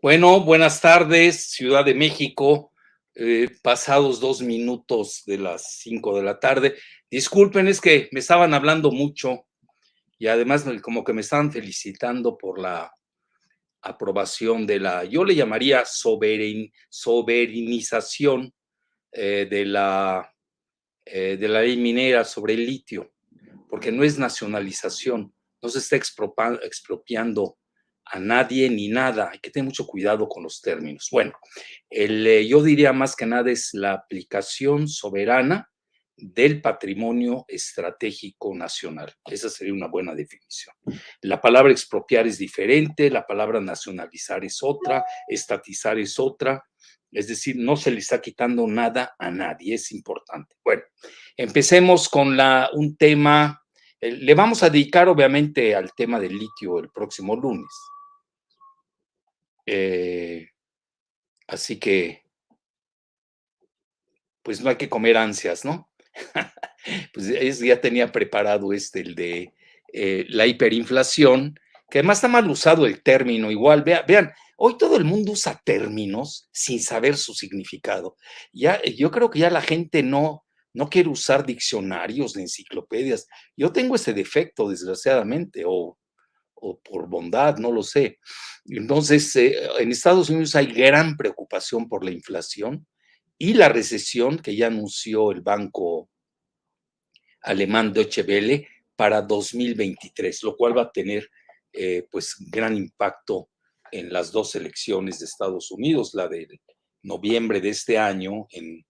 Bueno, buenas tardes, Ciudad de México. Eh, pasados dos minutos de las cinco de la tarde. Disculpen, es que me estaban hablando mucho y además como que me estaban felicitando por la aprobación de la, yo le llamaría soberein, soberanización eh, de, la, eh, de la ley minera sobre el litio, porque no es nacionalización, no se está expropiando a nadie ni nada. Hay que tener mucho cuidado con los términos. Bueno, el, eh, yo diría más que nada es la aplicación soberana del patrimonio estratégico nacional. Esa sería una buena definición. La palabra expropiar es diferente, la palabra nacionalizar es otra, estatizar es otra. Es decir, no se le está quitando nada a nadie, es importante. Bueno, empecemos con la, un tema, eh, le vamos a dedicar obviamente al tema del litio el próximo lunes. Eh, así que, pues no hay que comer ansias, ¿no? pues ya tenía preparado este, el de eh, la hiperinflación, que además está mal usado el término, igual, vean, hoy todo el mundo usa términos sin saber su significado. Ya, yo creo que ya la gente no, no quiere usar diccionarios ni enciclopedias. Yo tengo ese defecto, desgraciadamente, o o por bondad, no lo sé. Entonces, eh, en Estados Unidos hay gran preocupación por la inflación y la recesión que ya anunció el banco alemán Deutsche Welle para 2023, lo cual va a tener eh, pues gran impacto en las dos elecciones de Estados Unidos, la de noviembre de este año en,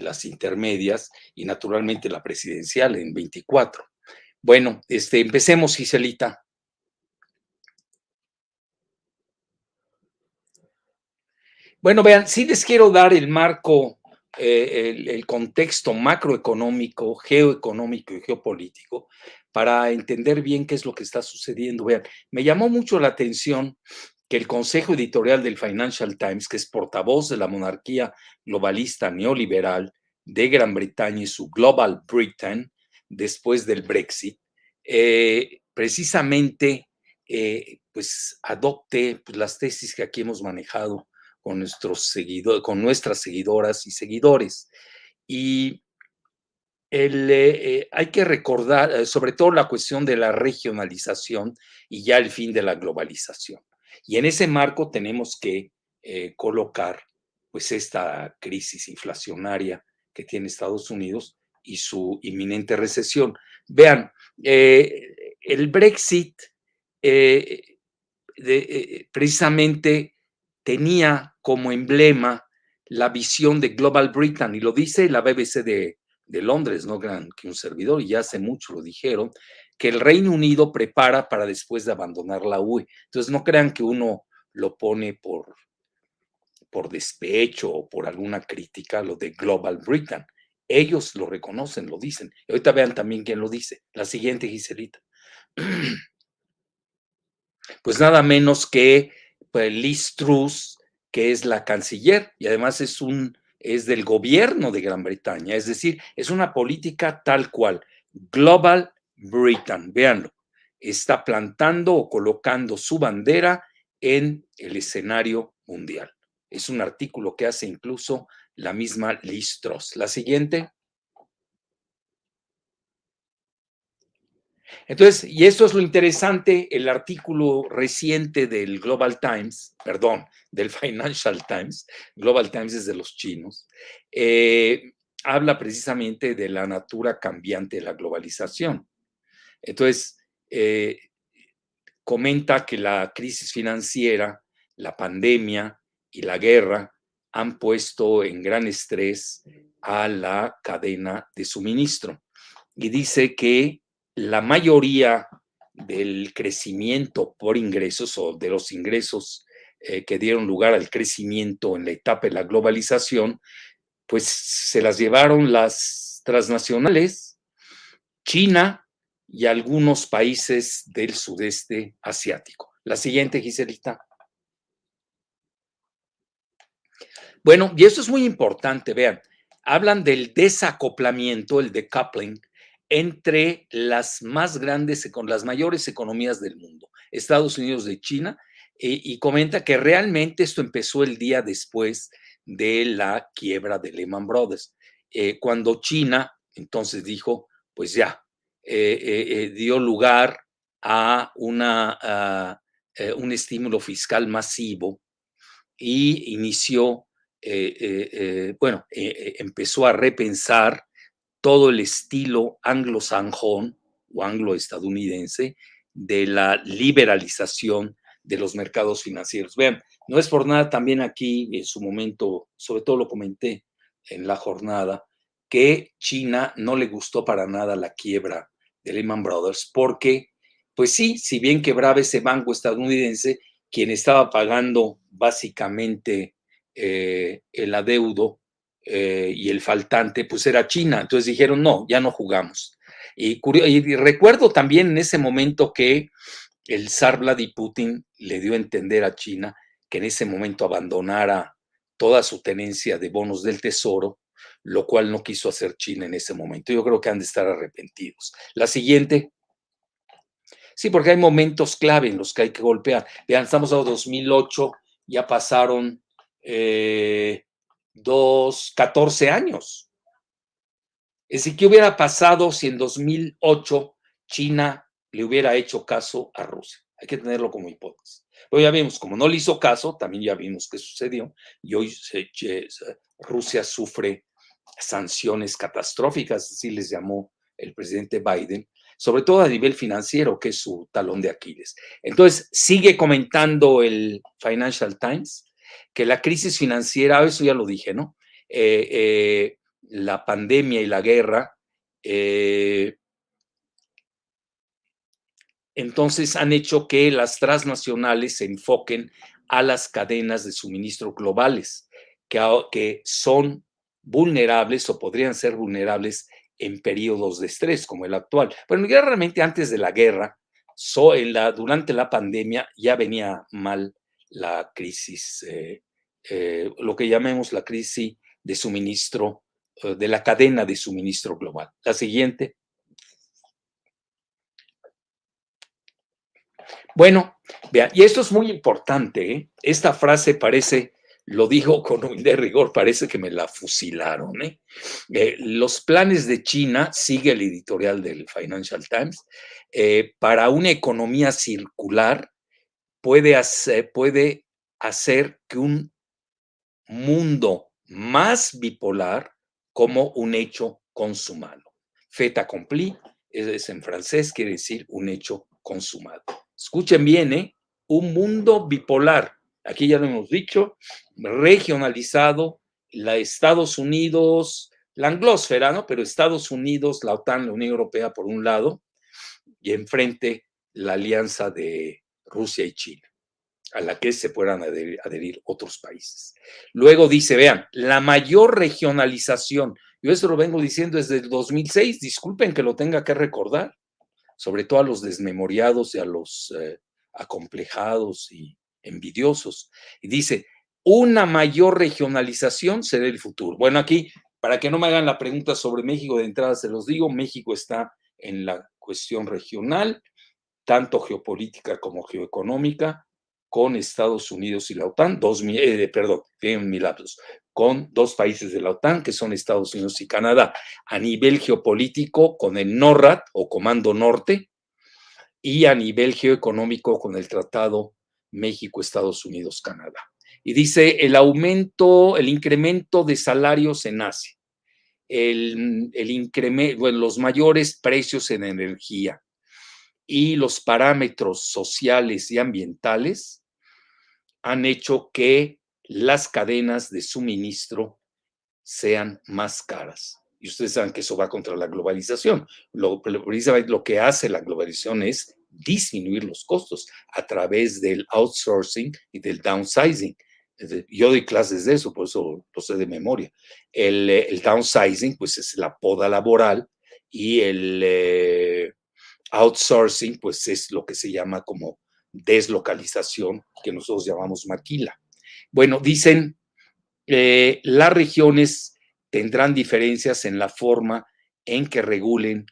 las intermedias y naturalmente la presidencial en 24. Bueno, este, empecemos, Giselita. Bueno, vean, sí les quiero dar el marco, eh, el, contexto macroeconómico, geoeconómico y geopolítico para entender bien qué es lo que está sucediendo. Vean, me llamó mucho la atención que el Consejo Editorial del Financial Times, que es portavoz de la monarquía globalista neoliberal de Gran Bretaña y su Global Britain, después del Brexit, eh, precisamente eh, pues adopte pues, las tesis que aquí hemos manejado con, nuestros seguidores, con nuestras seguidoras y seguidores. Y el, eh, eh, hay que recordar, eh, sobre todo la cuestión de la regionalización y ya el fin de la globalización. Y en ese marco tenemos que colocar pues esta crisis inflacionaria que tiene Estados Unidos y su inminente recesión. Vean, el Brexit precisamente tenía como emblema la visión de Global Britain, y lo dice la BBC de, Londres, no gran que un servidor, y ya hace mucho lo dijeron, que el Reino Unido prepara para después de abandonar la UE. Entonces no crean que uno lo pone por, por despecho o por alguna crítica, lo de Global Britain. Ellos lo reconocen, lo dicen. Y ahorita vean también quién lo dice. La siguiente, Giselita. Pues nada menos que pues, Liz Truss, que es la canciller y además es un es del gobierno de Gran Bretaña, es decir, es una política tal cual, Global Britain, véanlo, está plantando o colocando su bandera en el escenario mundial. Es un artículo que hace incluso la misma Liz Truss. La siguiente. Entonces, y esto es lo interesante, el artículo reciente del Global Times, perdón, del Financial Times, Global Times es de los chinos, eh, habla precisamente de la natura cambiante de la globalización. Entonces, eh, comenta que la crisis financiera, la pandemia y la guerra han puesto en gran estrés a la cadena de suministro. Y dice que la mayoría del crecimiento por ingresos o de los ingresos eh, que dieron lugar al crecimiento en la etapa de la globalización, pues se las llevaron las transnacionales, China y algunos países del sudeste asiático. La siguiente, Giselita. Bueno, y esto es muy importante, vean, hablan del desacoplamiento, el decoupling, entre las más grandes, con las mayores economías del mundo, Estados Unidos de China, y comenta que realmente esto empezó el día después de la quiebra de Lehman Brothers, eh, cuando China entonces dijo, pues ya, eh, eh, dio lugar a, una, un estímulo fiscal masivo y inició, bueno, empezó a repensar todo el estilo anglo-sanjón o anglo-estadounidense de la liberalización de los mercados financieros. Vean, no es por nada también aquí, en su momento, sobre todo lo comenté en la jornada, que China no le gustó para nada la quiebra de Lehman Brothers, porque, pues sí, si bien quebraba ese banco estadounidense, quien estaba pagando básicamente eh, el adeudo eh, y el faltante, pues era China. Entonces dijeron, no, ya no jugamos. Y, recuerdo también en ese momento que el zar Vladimir Putin le dio a entender a China que en ese momento abandonara toda su tenencia de bonos del tesoro, lo cual no quiso hacer China en ese momento. Yo creo que han de estar arrepentidos. La siguiente. Sí, porque hay momentos clave en los que hay que golpear. Vean, estamos en 2008, ya pasaron eh, dos, 14 años. Es decir, ¿qué hubiera pasado si en 2008 China le hubiera hecho caso a Rusia. Hay que tenerlo como hipótesis. Pero ya vimos, como no le hizo caso, también ya vimos qué sucedió y hoy Rusia sufre sanciones catastróficas, así les llamó el presidente Biden, sobre todo a nivel financiero, que es su talón de Aquiles. Entonces, sigue comentando el Financial Times que la crisis financiera, eso ya lo dije, ¿no? Eh, eh, la pandemia y la guerra eh, entonces han hecho que las transnacionales se enfoquen a las cadenas de suministro globales, que, son vulnerables o podrían ser vulnerables en periodos de estrés como el actual. Bueno, ya realmente antes de la guerra, durante la pandemia ya venía mal la crisis, eh, eh, lo que llamemos la crisis de suministro, eh, de la cadena de suministro global. La siguiente. Bueno, vea, y esto es muy importante, esta frase parece, lo dijo con un de rigor, parece que me la fusilaron. los planes de China, sigue el editorial del Financial Times, para una economía circular puede hacer, puede hacer que un mundo más bipolar como un hecho consumado. Fait accompli es en francés, quiere decir un hecho consumado. Escuchen bien, ¿eh? Un mundo bipolar. Aquí ya lo hemos dicho, regionalizado, la Estados Unidos, la anglósfera, ¿no? Pero Estados Unidos, la OTAN, la Unión Europea por un lado, y enfrente la alianza de Rusia y China, a la que se puedan adherir, otros países. Luego dice, vean, la mayor regionalización, yo eso lo vengo diciendo desde el 2006, disculpen que lo tenga que recordar, sobre todo a los desmemoriados y a los eh, acomplejados y envidiosos. Y dice, una mayor regionalización será el futuro. Bueno, aquí, para que no me hagan la pregunta sobre México, de entrada se los digo, México está en la cuestión regional, tanto geopolítica como geoeconómica, con Estados Unidos y la OTAN, dos, eh, perdón, tienen mi lapsus, con dos países de la OTAN, que son Estados Unidos y Canadá, a nivel geopolítico con el NORAD o Comando Norte, y a nivel geoeconómico con el Tratado México, Estados Unidos, Canadá. Y dice el aumento, el incremento de salarios en Asia, el, el incremento, los mayores precios en energía y los parámetros sociales y ambientales han hecho que las cadenas de suministro sean más caras. Y ustedes saben que eso va contra la globalización. Lo, lo que hace la globalización es disminuir los costos a través del outsourcing y del downsizing. Yo doy clases de eso, por eso lo sé de memoria. El, el downsizing, pues es la poda laboral y el eh, outsourcing, pues es lo que se llama como deslocalización, que nosotros llamamos maquila. Bueno, dicen, eh, las regiones tendrán diferencias en la forma en que regulen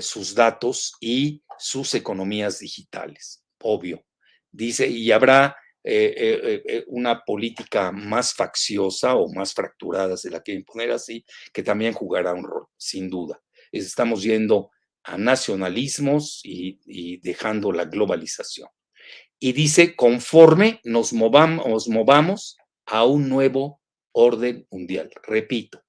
sus datos y sus economías digitales, obvio. Dice, y habrá eh, eh, eh, una política más facciosa o más fracturada, se la quieren poner así, que también jugará un rol, sin duda. Estamos yendo a nacionalismos y, dejando la globalización. Y dice, conforme nos movamos, movamos a un nuevo orden mundial. Repito,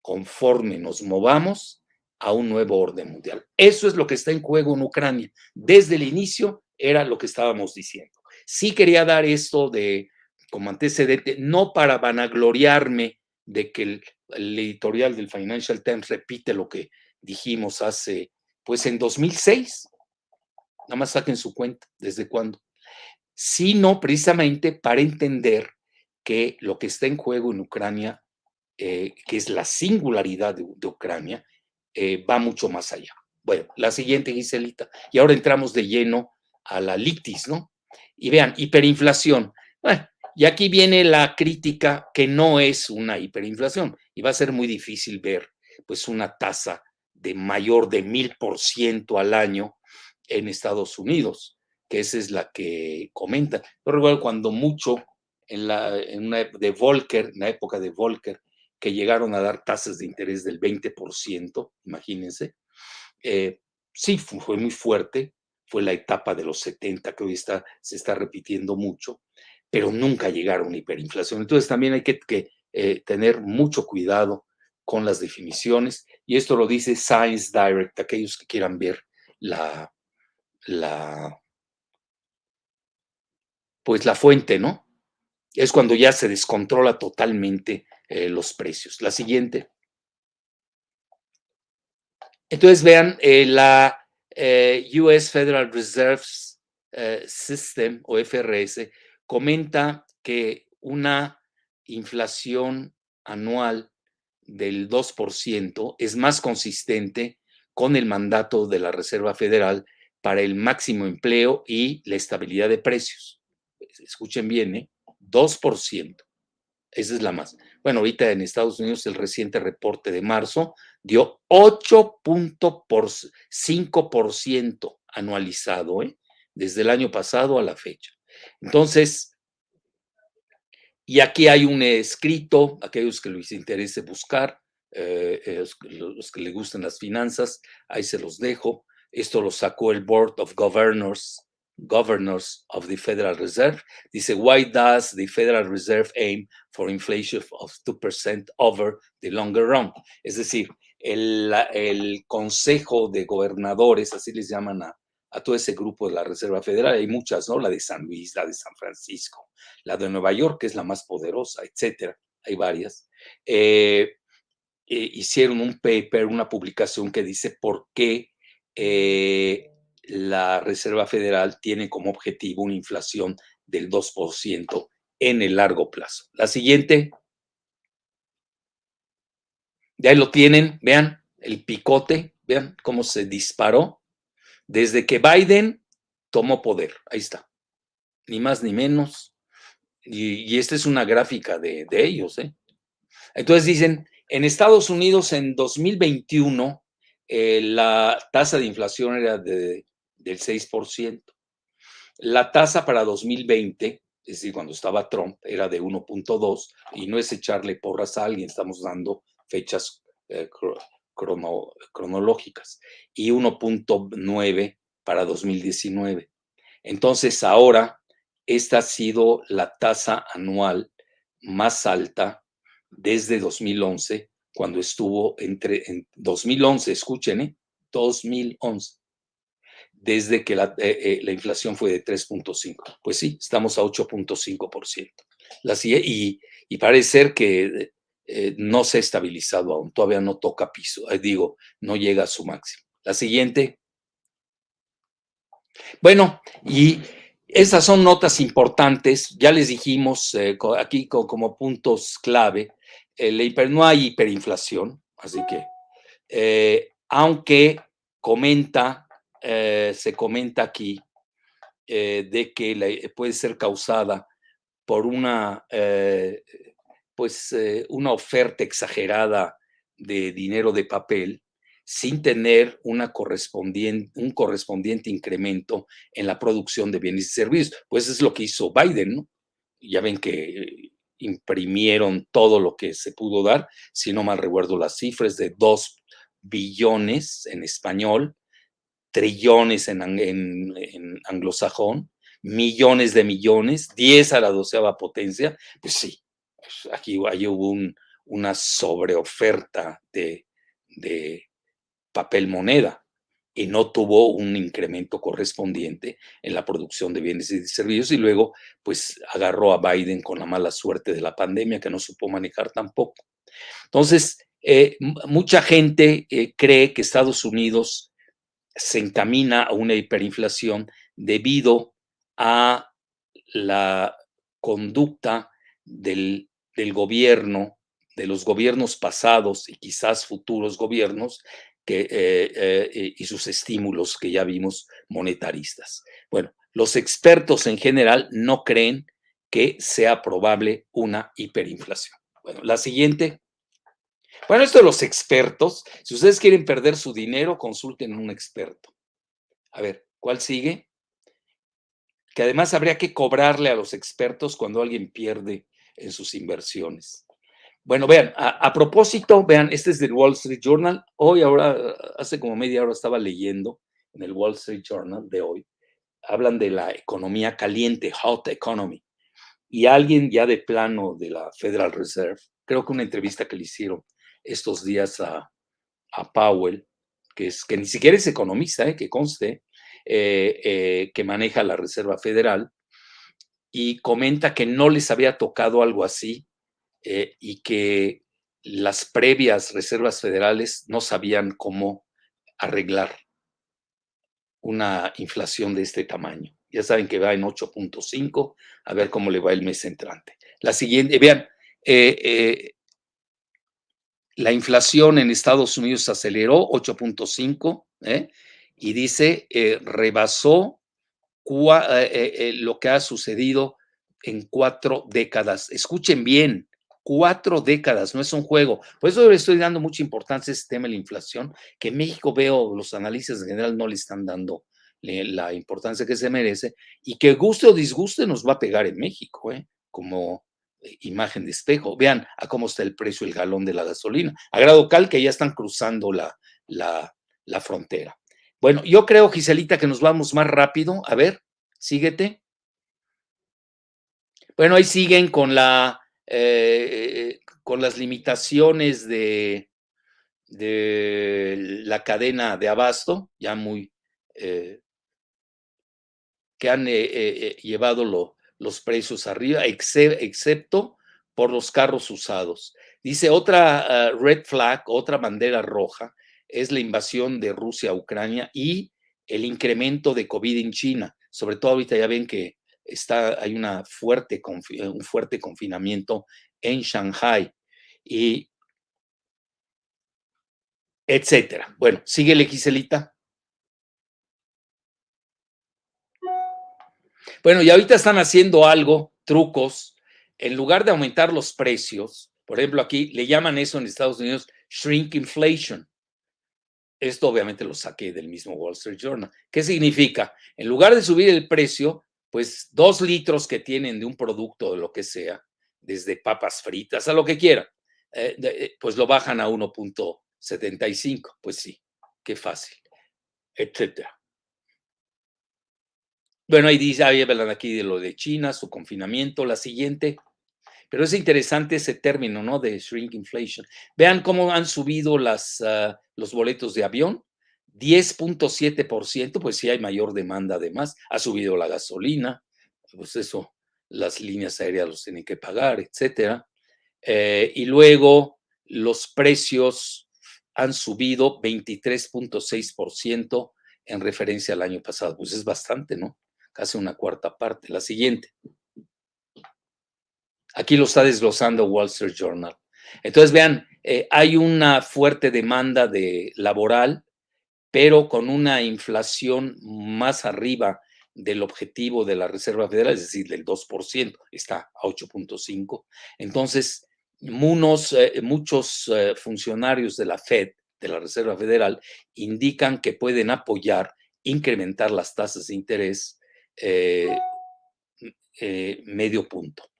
conforme nos movamos a un nuevo orden mundial. Eso es lo que está en juego en Ucrania. Desde el inicio era lo que estábamos diciendo. Sí quería dar esto de como antecedente, no para vanagloriarme de que el, editorial del Financial Times repite lo que dijimos hace, pues en 2006. Nada más saquen su cuenta, ¿desde cuándo? Sino precisamente para entender que lo que está en juego en Ucrania, eh, que es la singularidad de, Ucrania, eh, va mucho más allá. Bueno, la siguiente, Giselita. Y ahora entramos de lleno a la litis, ¿no? Y vean, hiperinflación. Bueno, y aquí viene la crítica que no es una hiperinflación y va a ser muy difícil ver pues una tasa de mayor de mil por ciento al año en Estados Unidos, que esa es la que comenta. Yo recuerdo cuando mucho en la en una, de Volcker, en la época de Volcker, que llegaron a dar tasas de interés del 20%, imagínense. Eh, sí, fue muy fuerte, fue la etapa de los 70 que hoy está, se está repitiendo mucho, pero nunca llegaron a hiperinflación. Entonces también hay que, eh, tener mucho cuidado con las definiciones y esto lo dice Science Direct, aquellos que quieran ver la, la, pues la fuente, ¿no? Es cuando ya se descontrola totalmente eh, los precios. La siguiente. Entonces vean eh, la eh, US Federal Reserves eh, System o FRS comenta que una inflación anual del 2% es más consistente con el mandato de la Reserva Federal para el máximo empleo y la estabilidad de precios. Escuchen bien, ¿eh? 2%. Esa es la más. Bueno, ahorita en Estados Unidos el reciente reporte de marzo dio 8.5% anualizado, ¿eh? desde el año pasado a la fecha. Entonces, y aquí hay un escrito, aquellos que les interese buscar, eh, eh, los que les gustan las finanzas, ahí se los dejo. Esto lo sacó el Board of Governors governors of the Federal Reserve. Dice, why does the Federal Reserve aim for inflation of 2% over the longer run? Es decir, el, el, Consejo de Gobernadores, así les llaman a, a, todo ese grupo de la Reserva Federal, hay muchas, ¿no? La de San Luis, la de San Francisco, la de Nueva York, que es la más poderosa, etcétera. Hay varias. Eh, eh, hicieron un paper, una publicación que dice por qué eh, la Reserva Federal tiene como objetivo una inflación del 2% en el largo plazo. La siguiente. Ya lo tienen, vean el picote, vean cómo se disparó desde que Biden tomó poder. Ahí está. Ni más ni menos. Y, esta es una gráfica de, ellos. ¿eh? Entonces dicen, en Estados Unidos en 2021 eh, la tasa de inflación era de del 6%. La tasa para 2020, es decir, cuando estaba Trump, era de 1.2 y no es echarle porras a alguien, estamos dando fechas eh, cronológicas y 1.9 para 2019. Entonces ahora esta ha sido la tasa anual más alta desde 2011, cuando estuvo entre en 2011, escuchen, ¿eh? 2011 desde que la, eh, eh, la inflación fue de 3.5. Pues sí, estamos a 8.5%. Y, y parece ser que eh, no se ha estabilizado aún, todavía no toca piso, digo, no llega a su máximo. La siguiente. Bueno, y Estas son notas importantes, ya les dijimos eh, aquí como puntos clave, no hay hiperinflación, así que, eh, aunque comenta, eh, se comenta aquí de que puede ser causada por una, pues, una oferta exagerada de dinero de papel, sin tener una un correspondiente incremento en la producción de bienes y servicios. Pues es lo que hizo Biden, ¿no? Ya ven que imprimieron todo lo que se pudo dar, si no mal recuerdo las cifras, de dos billones en español, trillones en, en, anglosajón, millones de millones, 10 a la doceava potencia, pues sí, pues aquí, hubo una sobreoferta de, de, papel moneda y no tuvo un incremento correspondiente en la producción de bienes y servicios y luego pues agarró a Biden con la mala suerte de la pandemia que no supo manejar tampoco. Entonces, eh, mucha gente eh, cree que Estados Unidos se encamina a una hiperinflación debido a la conducta del, del gobierno, de los gobiernos pasados y quizás futuros gobiernos eh, eh, y sus estímulos que ya vimos monetaristas. Bueno, los expertos en general no creen que sea probable una hiperinflación. Bueno, la siguiente. Bueno, esto de los expertos, si ustedes quieren perder su dinero, consulten a un experto. A ver, ¿cuál sigue? Que además habría que cobrarle a los expertos cuando alguien pierde en sus inversiones. Bueno, vean, a, propósito, vean, este es del Wall Street Journal. Hoy, ahora, hace como media hora estaba leyendo en el Wall Street Journal de hoy. Hablan de la economía caliente, hot economy. Y alguien ya de plano de la Federal Reserve, creo que una entrevista que le hicieron estos días a, Powell, que, es, que ni siquiera es economista, eh, que conste, eh, eh, que maneja la Reserva Federal, y comenta que no les había tocado algo así eh, y que las previas reservas federales no sabían cómo arreglar una inflación de este tamaño. Ya saben que va en 8.5, a ver cómo le va el mes entrante. La siguiente, vean, eh, eh, la inflación en Estados Unidos aceleró 8.5 y dice, rebasó lo que ha sucedido en cuatro décadas. Escuchen bien, cuatro décadas, no es un juego. Por eso le estoy dando mucha importancia a este tema de la inflación, que en México veo los analistas en general no le están dando la importancia que se merece y que guste o disguste nos va a pegar en México, ¿eh? como eh, imagen de espejo. Vean a cómo está el precio del galón de la gasolina. A grado cal que ya están cruzando la, la, la frontera. Bueno, yo creo, Giselita, que nos vamos más rápido. A ver, síguete. Bueno, ahí siguen con la eh, con las limitaciones de, de, la cadena de abasto, ya muy, eh, que han eh, llevado los precios arriba, excepto por los carros usados. Dice otra ah, red flag, otra bandera roja, es la invasión de Rusia a Ucrania y el incremento de COVID en China. Sobre todo ahorita ya ven que está, hay una fuerte, un fuerte confinamiento en Shanghai y etcétera. Bueno, síguele, Giselita. Bueno, y ahorita están haciendo algo, trucos, en lugar de aumentar los precios, por ejemplo, aquí le llaman eso en Estados Unidos shrink inflation. Esto obviamente lo saqué del mismo Wall Street Journal. ¿Qué significa? En lugar de subir el precio, pues dos litros que tienen de un producto de lo que sea, desde papas fritas a lo que quieran, eh, eh, pues lo bajan a 1.75. Pues sí, qué fácil, etcétera. Bueno, ahí dice, ahí hablan aquí de lo de China, su confinamiento, la siguiente. Pero es interesante ese término, ¿no? De shrink inflation. Vean cómo han subido ah, los boletos de avión. 10.7%, pues sí hay mayor demanda además, ha subido la gasolina, pues eso las líneas aéreas los tienen que pagar, etcétera. Eh, y luego los precios han subido 23.6% en referencia al año pasado, pues es bastante, ¿no? casi una cuarta parte. La siguiente. Aquí lo está desglosando Wall Street Journal. Entonces, vean, eh, hay una fuerte demanda de laboral, pero con una inflación más arriba del objetivo de la Reserva Federal, es decir, del 2%, está a 8.5. Entonces, unos, eh, muchos eh, funcionarios de la Fed, de la Reserva Federal, indican que pueden apoyar, incrementar las tasas de interés medio punto.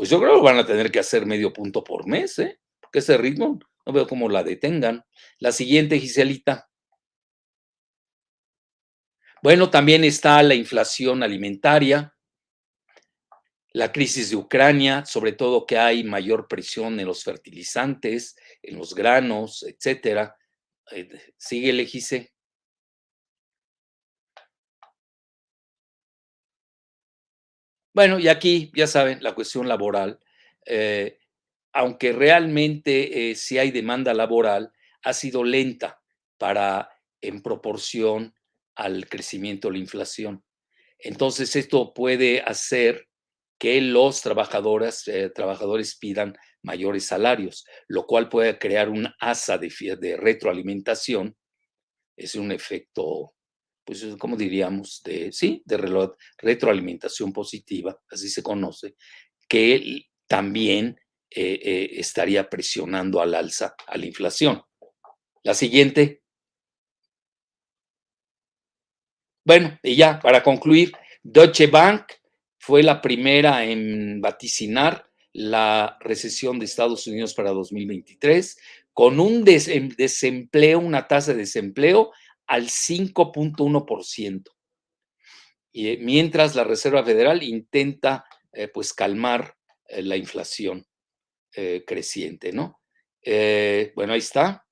Pues yo creo que van a tener que hacer medio punto por mes, ¿eh? Porque ese ritmo no veo cómo la detengan. La siguiente, Giselita. Bueno, también está la inflación alimentaria, la crisis de Ucrania, sobre todo que hay mayor presión en los fertilizantes, en los granos, etcétera. Eh, sigue, Gise. Bueno, y aquí, ya saben, la cuestión laboral, eh, aunque realmente eh, si hay demanda laboral, ha sido lenta para en proporción al crecimiento de la inflación. Entonces, esto puede hacer que los trabajadores, eh, trabajadores pidan mayores salarios, lo cual puede crear un asa de, de retroalimentación. Es un efecto pues, como diríamos, de, sí, de retroalimentación positiva, así se conoce, que también eh, eh, estaría presionando al alza a la inflación. La siguiente. Bueno, y ya, para concluir, Deutsche Bank fue la primera en vaticinar la recesión de Estados Unidos para 2023, con un desempleo, una tasa de desempleo al 5.1%. Y eh, mientras la Reserva Federal intenta eh, pues calmar eh, la inflación creciente, ¿no? bueno, ahí está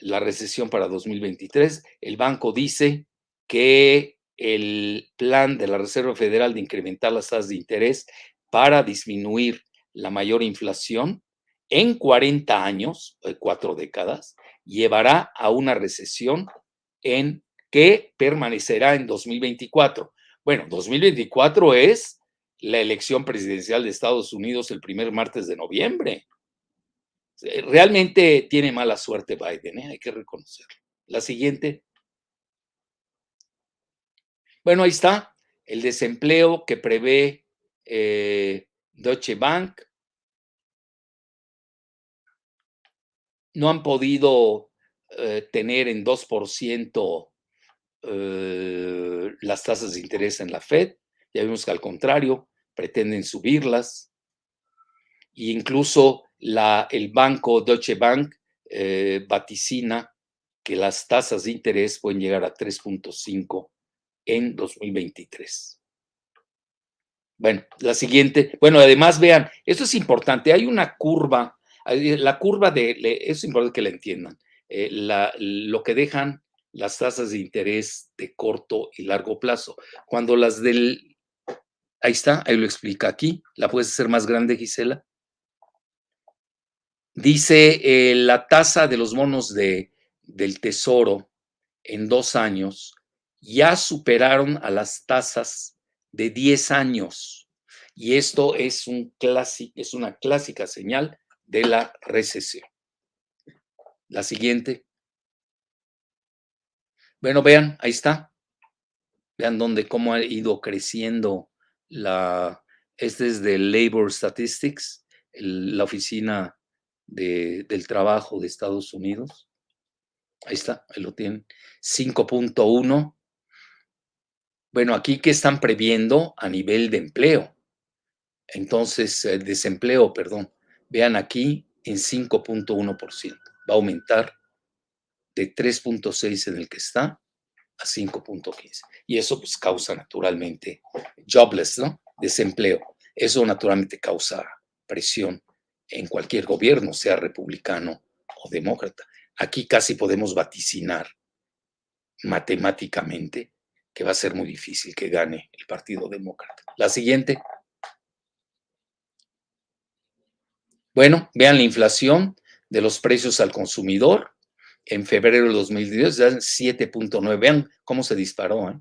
la recesión para 2023. El banco dice que el plan de la Reserva Federal de incrementar las tasas de interés para disminuir la mayor inflación en 40 años, cuatro décadas, llevará a una recesión en que permanecerá en 2024. Bueno, 2024 es la elección presidencial de Estados Unidos el primer martes de noviembre. Eh, realmente tiene mala suerte Biden, ¿eh? hay que reconocerlo. La siguiente. Bueno, ahí está el desempleo que prevé eh, Deutsche Bank. No han podido eh, tener en 2% eh, las tasas de interés en la Fed. Ya vimos que al contrario, pretenden subirlas. E incluso el banco Deutsche Bank eh, vaticina que las tasas de interés pueden llegar a 3.5 en 2023. Bueno, la siguiente. Bueno, además vean, esto es importante. Hay una curva, la curva de, es importante que la entiendan. Eh, lo que dejan las tasas de interés de corto y largo plazo. Cuando las del... Ahí está, ahí lo explica aquí. ¿La puedes hacer más grande, Gisela? Dice eh, la tasa de los monos de, del tesoro en dos años ya superaron a las tasas de 10 años. Y esto es, un es una clásica señal de la recesión. La siguiente. Bueno, vean, ahí está. Vean dónde, cómo ha ido creciendo la, este es de Labor Statistics, la oficina del trabajo de Estados Unidos. Ahí está, ahí lo tienen. 5.1. Bueno, aquí que están previendo a nivel de empleo. Entonces, el desempleo, perdón. Vean aquí en 5.1% va a aumentar de 3.6 en el que está a 5.15. Y eso pues causa naturalmente jobless, ¿no? Desempleo. Eso naturalmente causa presión en cualquier gobierno, sea republicano o demócrata. Aquí casi podemos vaticinar matemáticamente que va a ser muy difícil que gane el Partido Demócrata. La siguiente. Bueno, vean la inflación de los precios al consumidor en febrero de 2010, ya 7.9. Vean cómo se disparó. ¿eh?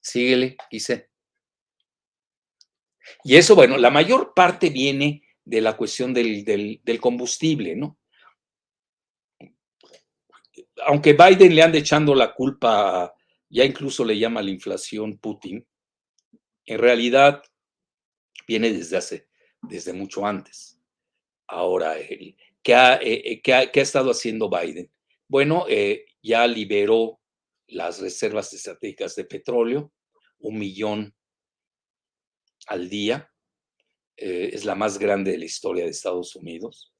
Síguele, dice. Y eso, bueno, la mayor parte viene de la cuestión del, del, combustible, ¿no? Aunque Biden le ande echando la culpa, ya incluso le llama la inflación Putin, en realidad viene desde hace, desde mucho antes. Ahora, ¿qué, ha, eh, eh, ha, estado haciendo Biden? Bueno, eh, ya liberó las reservas estratégicas de petróleo, un millón al día. Eh, es la más grande de la historia de Estados Unidos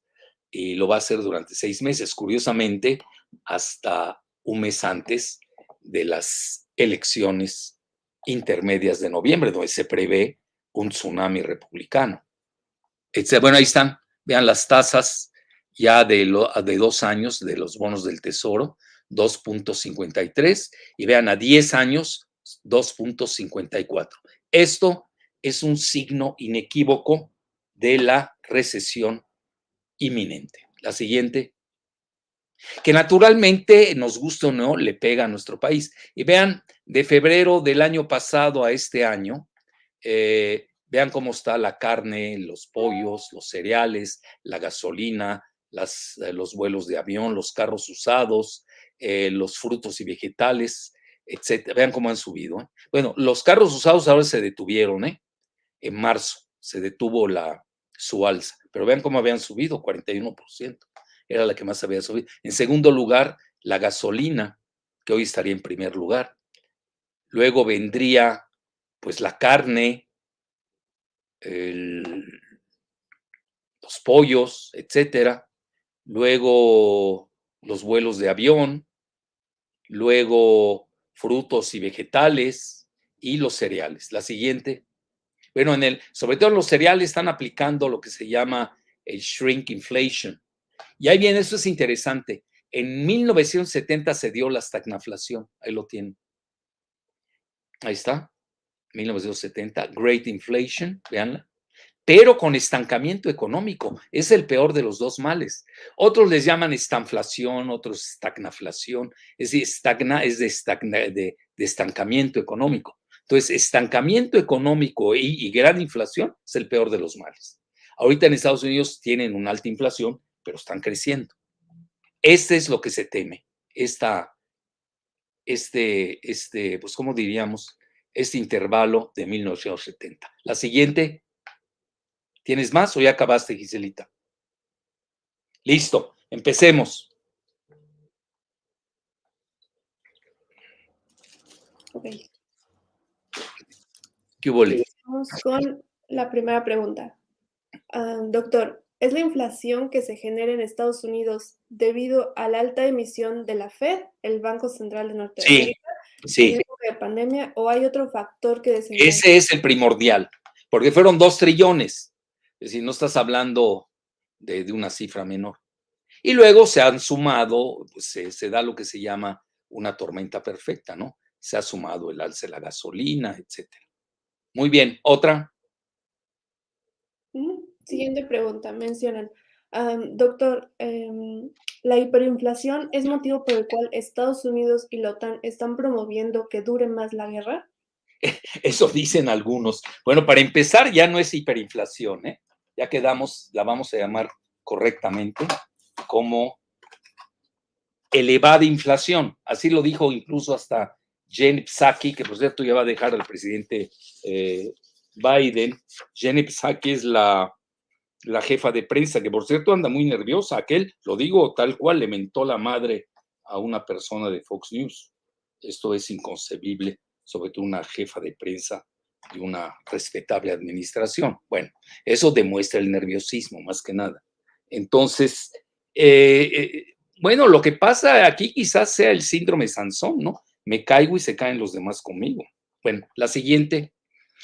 y lo va a hacer durante seis meses, curiosamente, hasta un mes antes de las elecciones intermedias de noviembre, donde se prevé un tsunami republicano. Bueno, ahí están, vean las tasas ya de, de dos años de los bonos del Tesoro, 2.53, y vean a 10 años, 2.54. Esto es un signo inequívoco de la recesión inminente. La siguiente, que naturalmente, nos gusta o no, le pega a nuestro país. Y vean, de febrero del año pasado a este año, eh, vean cómo está la carne, los pollos, los cereales, la gasolina, eh, los vuelos de avión, los carros usados, eh, los frutos y vegetales, etc. Vean cómo han subido. Bueno, los carros usados ahora se detuvieron, ¿eh? en marzo se detuvo la, su alza, pero vean cómo habían subido, 41%, era la que más había subido. En segundo lugar, la gasolina, que hoy estaría en primer lugar. Luego vendría pues la carne, los pollos, etcétera. Luego los vuelos de avión, luego frutos y vegetales y los cereales. La siguiente. Bueno, en el, sobre todo los cereales están aplicando lo que se llama el shrink inflation. Y ahí viene, eso es interesante. En 1970 se dio la estagnación. Ahí lo tienen. Ahí está. 1970, Great Inflation, veanla. Pero con estancamiento económico. Es el peor de los dos males. Otros les llaman estanflación, otros estagnaflación. Es decir, estagna, es de, de estancamiento económico. Entonces, estancamiento económico y, gran inflación es el peor de los males. Ahorita en Estados Unidos tienen una alta inflación, pero están creciendo. Este es lo que se teme, esta, este, este, pues, ¿cómo diríamos? Este intervalo de 1970. La siguiente, ¿tienes más o ya acabaste, Giselita? Listo, empecemos. Okay. Vamos con la primera pregunta. Ah, doctor, ¿es la inflación que se genera en Estados Unidos debido a la alta emisión de la Fed, el Banco Central de Norteamérica, sí, sí. de pandemia, o hay otro factor que desencadena? Ese es el primordial, porque fueron dos trillones. Es decir, no estás hablando de, una cifra menor. Y luego se han sumado, pues, se, se da lo que se llama una tormenta perfecta, ¿no? Se ha sumado el alce de la gasolina, etcétera. Muy bien, otra. Siguiente pregunta, mencionan. doctor, em, ¿la hiperinflación es motivo por el cual Estados Unidos y la OTAN están promoviendo que dure más la guerra? Eso dicen algunos. Bueno, para empezar, ya no es hiperinflación, ¿eh? Ya quedamos, la vamos a llamar correctamente como elevada inflación. Así lo dijo incluso hasta Jenny Psaki, que por cierto ya va a dejar al presidente eh, Biden. Jenny Psaki es la, la jefa de prensa, que por cierto anda muy nerviosa. Aquel, lo digo tal cual, le mentó la madre a una persona de Fox News. Esto es inconcebible, sobre todo una jefa de prensa de una respetable administración. Bueno, eso demuestra el nerviosismo, más que nada. Entonces, eh, eh, bueno, lo que pasa aquí quizás sea el síndrome Sansón, ¿no? me caigo y se caen los demás conmigo. Bueno, la siguiente.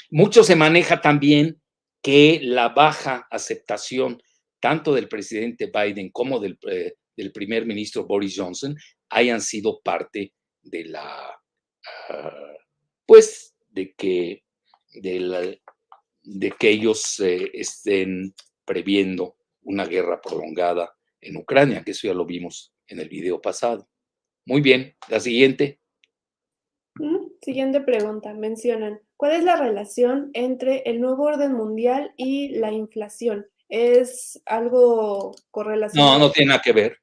Mucho se maneja también que la baja aceptación tanto del presidente Biden como del, eh, primer ministro Boris Johnson hayan sido parte de la, ah, pues, de que, de, de que ellos eh, estén previendo una guerra prolongada en Ucrania, que eso ya lo vimos en el video pasado. Muy bien, la siguiente. Siguiente pregunta. Mencionan, ¿cuál es la relación entre el nuevo orden mundial y la inflación? ¿Es algo correlacionado? No, no tiene nada que ver.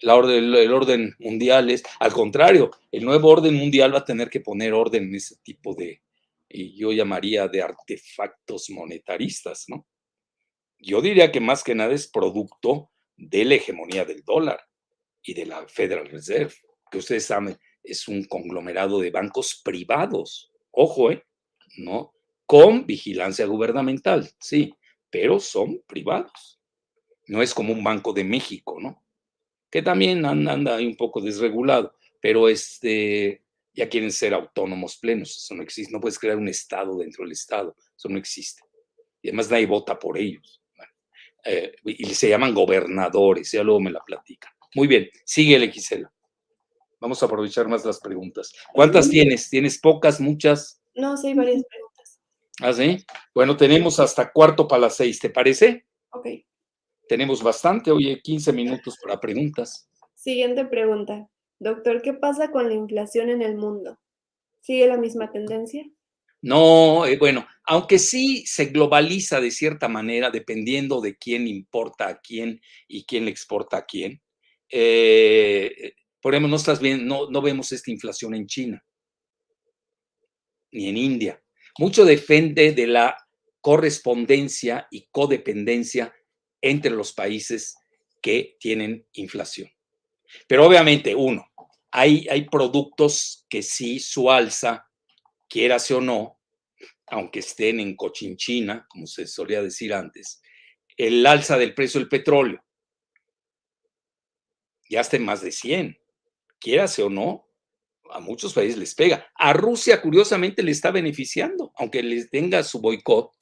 La orden, el orden mundial es, al contrario, el nuevo orden mundial va a tener que poner orden en ese tipo de, y yo llamaría de artefactos monetaristas, ¿no? Yo diría que más que nada es producto de la hegemonía del dólar y de la Federal Reserve, que ustedes saben, es un conglomerado de bancos privados. Ojo, ¿eh? ¿No? Con vigilancia gubernamental, sí, pero son privados. No es como un Banco de México, ¿no? Que también anda, anda ahí un poco desregulado, pero este, ya quieren ser autónomos plenos. Eso no existe. No puedes crear un Estado dentro del Estado. Eso no existe. Y además nadie vota por ellos. Eh, y se llaman gobernadores, ya luego me la platican. Muy bien, síguele, Gisela. Vamos a aprovechar más las preguntas. ¿Cuántas tienes? ¿Tienes pocas, muchas? No, sí, varias preguntas. ¿Ah, sí? Bueno, tenemos hasta cuarto para las seis, ¿te parece? Ok. Tenemos bastante, oye, 15 minutos para preguntas. Siguiente pregunta. Doctor, ¿qué pasa con la inflación en el mundo? ¿Sigue la misma tendencia? No, eh, bueno, aunque sí se globaliza de cierta manera dependiendo de quién importa a quién y quién le exporta a quién. Eh, por ejemplo, no, estás bien, no, no vemos esta inflación en China ni en India. Mucho depende de la correspondencia y codependencia entre los países que tienen inflación. Pero obviamente, uno, hay, hay productos que sí su alza, quieras o no, aunque estén en cochinchina, como se solía decir antes, el alza del precio del petróleo ya está en más de 100, quieras o no, a muchos países les pega. A Rusia, curiosamente, le está beneficiando, aunque les tenga su boicot,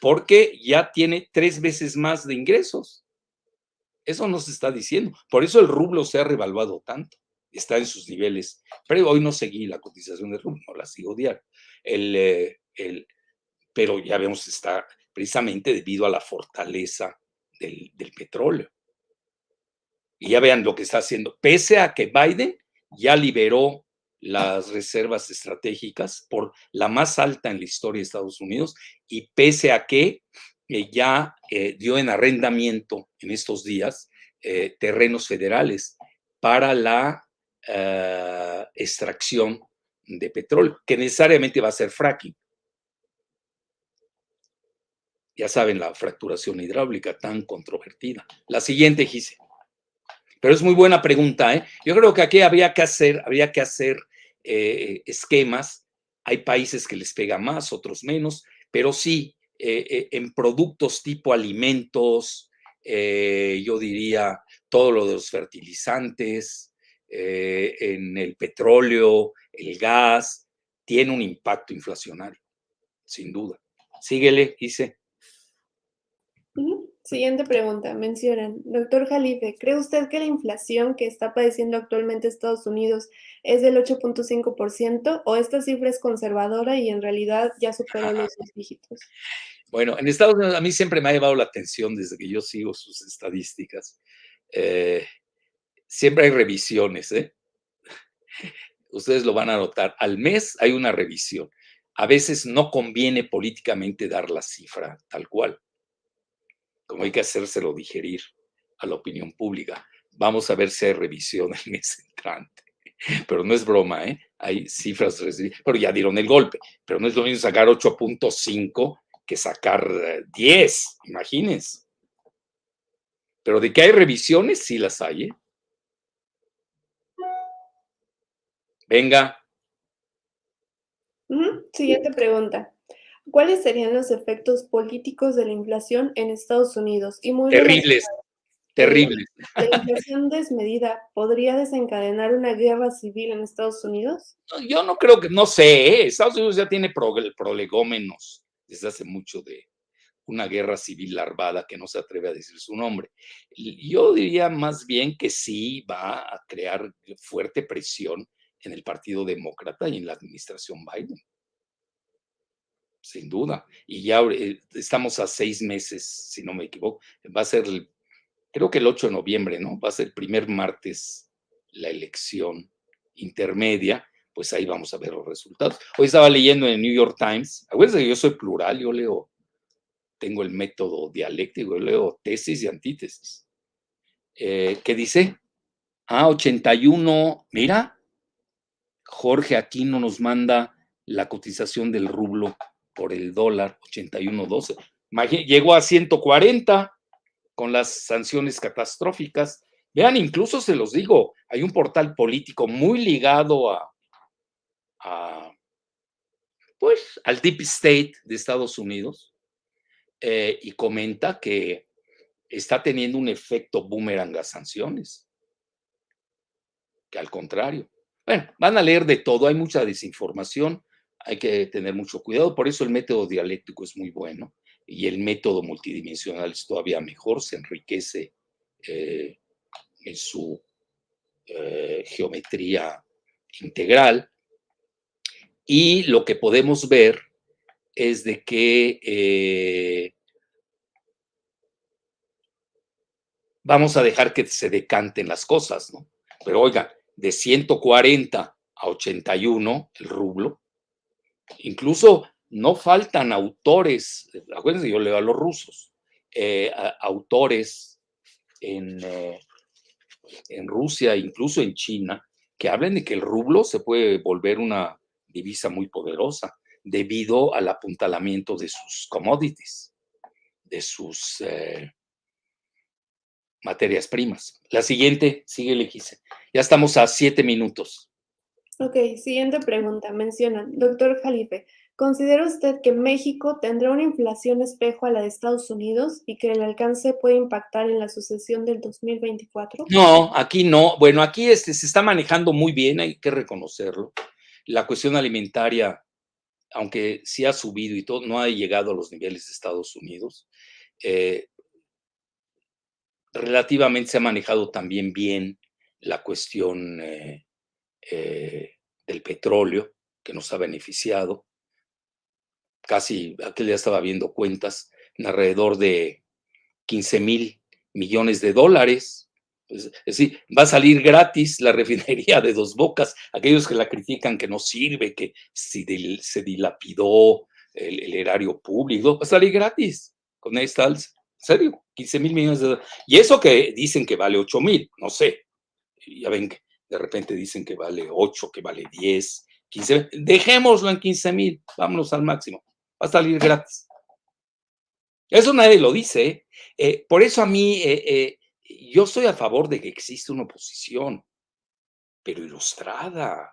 porque ya tiene tres veces más de ingresos. Eso no se está diciendo. Por eso el rublo se ha revaluado tanto. Está en sus niveles. Pero hoy no seguí la cotización del rublo, no la sigo diario. El, eh, el, pero ya vemos, está precisamente debido a la fortaleza del, del petróleo. Y ya vean lo que está haciendo. Pese a que Biden ya liberó las reservas estratégicas por la más alta en la historia de Estados Unidos y pese a que eh, ya eh, dio en arrendamiento en estos días eh, terrenos federales para la extracción de petróleo, que necesariamente va a ser fracking. Ya saben, la fracturación hidráulica tan controvertida. La siguiente, Gise. Pero es muy buena pregunta, ¿eh? Yo creo que aquí habría que hacer, habría que hacer eh, esquemas. Hay países que les pega más, otros menos, pero sí, eh, eh, en productos tipo alimentos, yo diría todo lo de los fertilizantes, en el petróleo, el gas, tiene un impacto inflacionario, sin duda. Síguele, dice. Siguiente pregunta. Mencionan, doctor Jalife, ¿cree usted que la inflación que está padeciendo actualmente Estados Unidos es del 8.5% o esta cifra es conservadora y en realidad ya superó los dos dígitos? Bueno, en Estados Unidos a mí siempre me ha llevado la atención desde que yo sigo sus estadísticas. Eh, siempre hay revisiones, ¿eh? Ustedes lo van a notar. Al mes hay una revisión. A veces no conviene políticamente dar la cifra tal cual como hay que hacérselo digerir a la opinión pública. Vamos a ver si hay revisión en ese entrante. Pero no es broma, ¿eh? Hay cifras, pero ya dieron el golpe. Pero no es lo mismo sacar 8.5 que sacar 10, eh, imagínense. Pero de que hay revisiones, sí las hay, ¿eh? Venga. Siguiente pregunta. ¿Cuáles serían los efectos políticos de la inflación en Estados Unidos? Y muy terribles, terribles. ¿La inflación desmedida podría desencadenar una guerra civil en Estados Unidos? yo no creo que, no sé, ¿eh? Estados Unidos ya tiene prolegómenos desde hace mucho de una guerra civil larvada que no se atreve a decir su nombre. Yo diría más bien que sí va a crear fuerte presión en el Partido Demócrata y en la administración Biden sin duda. Y ya eh, estamos a seis meses, si no me equivoco. Va a ser, creo que el 8 de noviembre, ¿no? Va a ser el primer martes la elección intermedia, pues ahí vamos a ver los resultados. Hoy estaba leyendo en el New York Times, acuérdense que yo soy plural, yo leo, tengo el método dialéctico, yo leo tesis y antítesis. Eh, ¿Qué dice? Ah, 81, mira, Jorge Aquino nos manda la cotización del rublo por el dólar, 81.12. Llegó a 140 con las sanciones catastróficas. Vean, incluso se los digo, hay un portal político muy ligado a, pues, al Deep State de Estados Unidos eh, y comenta que está teniendo un efecto boomerang a sanciones. Que al contrario. Bueno, van a leer de todo, hay mucha desinformación, hay que tener mucho cuidado, por eso el método dialéctico es muy bueno y el método multidimensional es todavía mejor, se enriquece eh, en su eh, geometría integral. Y lo que podemos ver es de que eh, vamos a dejar que se decanten las cosas, ¿no? Pero oiga, de 140 a 81 el rublo, incluso no faltan autores, acuérdense, yo leo a los rusos, eh, autores en, eh, en Rusia, incluso en China, que hablen de que el rublo se puede volver una divisa muy poderosa debido al apuntalamiento de sus commodities, de sus eh, materias primas. La siguiente, sigue, Gise. Ya estamos a siete minutos. Ok, siguiente pregunta. Mencionan, doctor Jalife, ¿Considera usted que México tendrá una inflación espejo a la de Estados Unidos y que el alcance puede impactar en la sucesión del 2024? No, aquí no. Bueno, aquí este, se está manejando muy bien, hay que reconocerlo. La cuestión alimentaria, aunque sí ha subido y todo, no ha llegado a los niveles de Estados Unidos. Eh, relativamente se ha manejado también bien la cuestión eh, eh, del petróleo, que nos ha beneficiado casi, aquel día estaba viendo cuentas, en alrededor de 15 mil millones de dólares. Es decir, va a salir gratis la refinería de dos bocas. Aquellos que la critican que no sirve, que se dilapidó el, erario público, va a salir gratis con esta alza. En serio, 15 mil millones de dólares. Y eso que dicen que vale 8 mil, no sé. Ya ven que de repente dicen que vale 8, que vale 10, 15. Dejémoslo en 15 mil, vámonos al máximo va a salir gratis. Eso nadie lo dice. ¿eh? Eh, por eso a mí, eh, yo estoy a favor de que existe una oposición, pero ilustrada.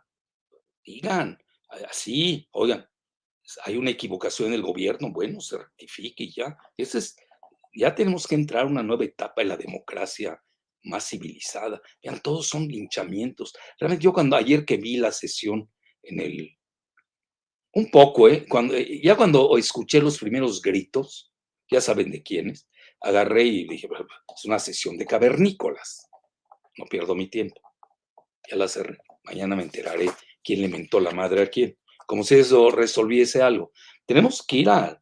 Digan, así, oigan, hay una equivocación en el gobierno, bueno, se rectifique y ya. Eso es, ya tenemos que entrar a una nueva etapa en la democracia más civilizada. Vean, todos son linchamientos. Realmente yo cuando ayer que vi la sesión en el un poco, ¿eh? Cuando, eh, ya cuando escuché los primeros gritos, ya saben de quiénes, agarré y dije, es una sesión de cavernícolas. No pierdo mi tiempo. Ya la cerré. Mañana me enteraré quién le mentó la madre a quién. Como si eso resolviese algo. Tenemos que ir a.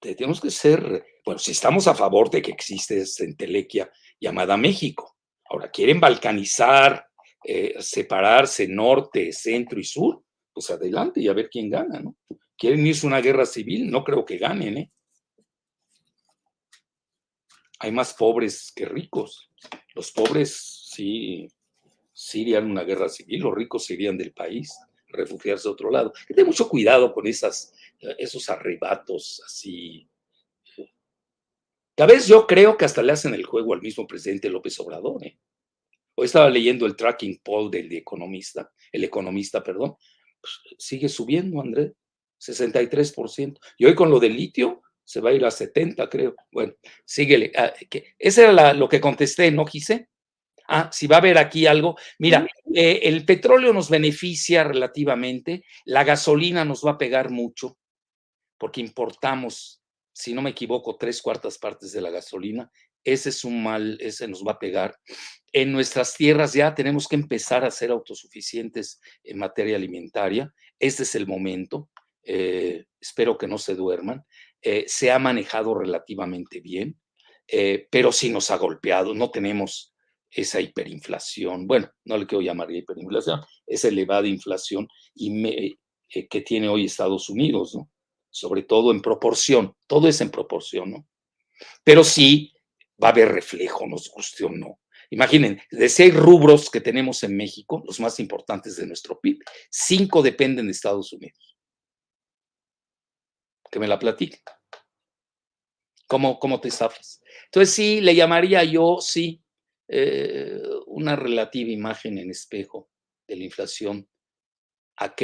Tenemos que ser. Bueno, si estamos a favor de que existe esta entelequia llamada México. Ahora, quieren balcanizar, eh, separarse norte, centro y sur pues adelante y a ver quién gana, ¿no? Quieren irse a una guerra civil, no creo que ganen, ¿eh? Hay más pobres que ricos. Los pobres sí, sí irían una guerra civil, los ricos se irían del país, refugiarse a otro lado. Hay mucho cuidado con esas, esos arrebatos así. A veces yo creo que hasta le hacen el juego al mismo presidente López Obrador. ¿eh? Hoy estaba leyendo el tracking poll del economista, el economista, perdón, pues, sigue subiendo, Andrés, 63%. Y hoy con lo del litio se va a ir a 70, creo. Bueno, síguele. Ah, ese era lo que contesté, ¿no, quise? Ah, si va a haber aquí algo. Mira, eh, el petróleo nos beneficia relativamente, la gasolina nos va a pegar mucho, porque importamos, si no me equivoco, tres cuartas partes de la gasolina. Ese es un mal, ese nos va a pegar en nuestras tierras ya tenemos que empezar a ser autosuficientes en materia alimentaria. Este es el momento. Eh, espero que no se duerman. Eh, se ha manejado relativamente bien, eh, pero sí nos ha golpeado. No tenemos esa hiperinflación, bueno, no le quiero llamar hiperinflación, esa elevada inflación y que tiene hoy Estados Unidos, ¿no? Sobre todo en proporción, todo es en proporción, ¿no? Pero sí va a haber reflejo, nos guste o no. Imaginen, de seis rubros que tenemos en México, los más importantes de nuestro PIB, cinco dependen de Estados Unidos. Que me la platique. ¿Cómo, cómo te zafas? Entonces sí, le llamaría yo, sí, eh, una relativa imagen en espejo de la inflación a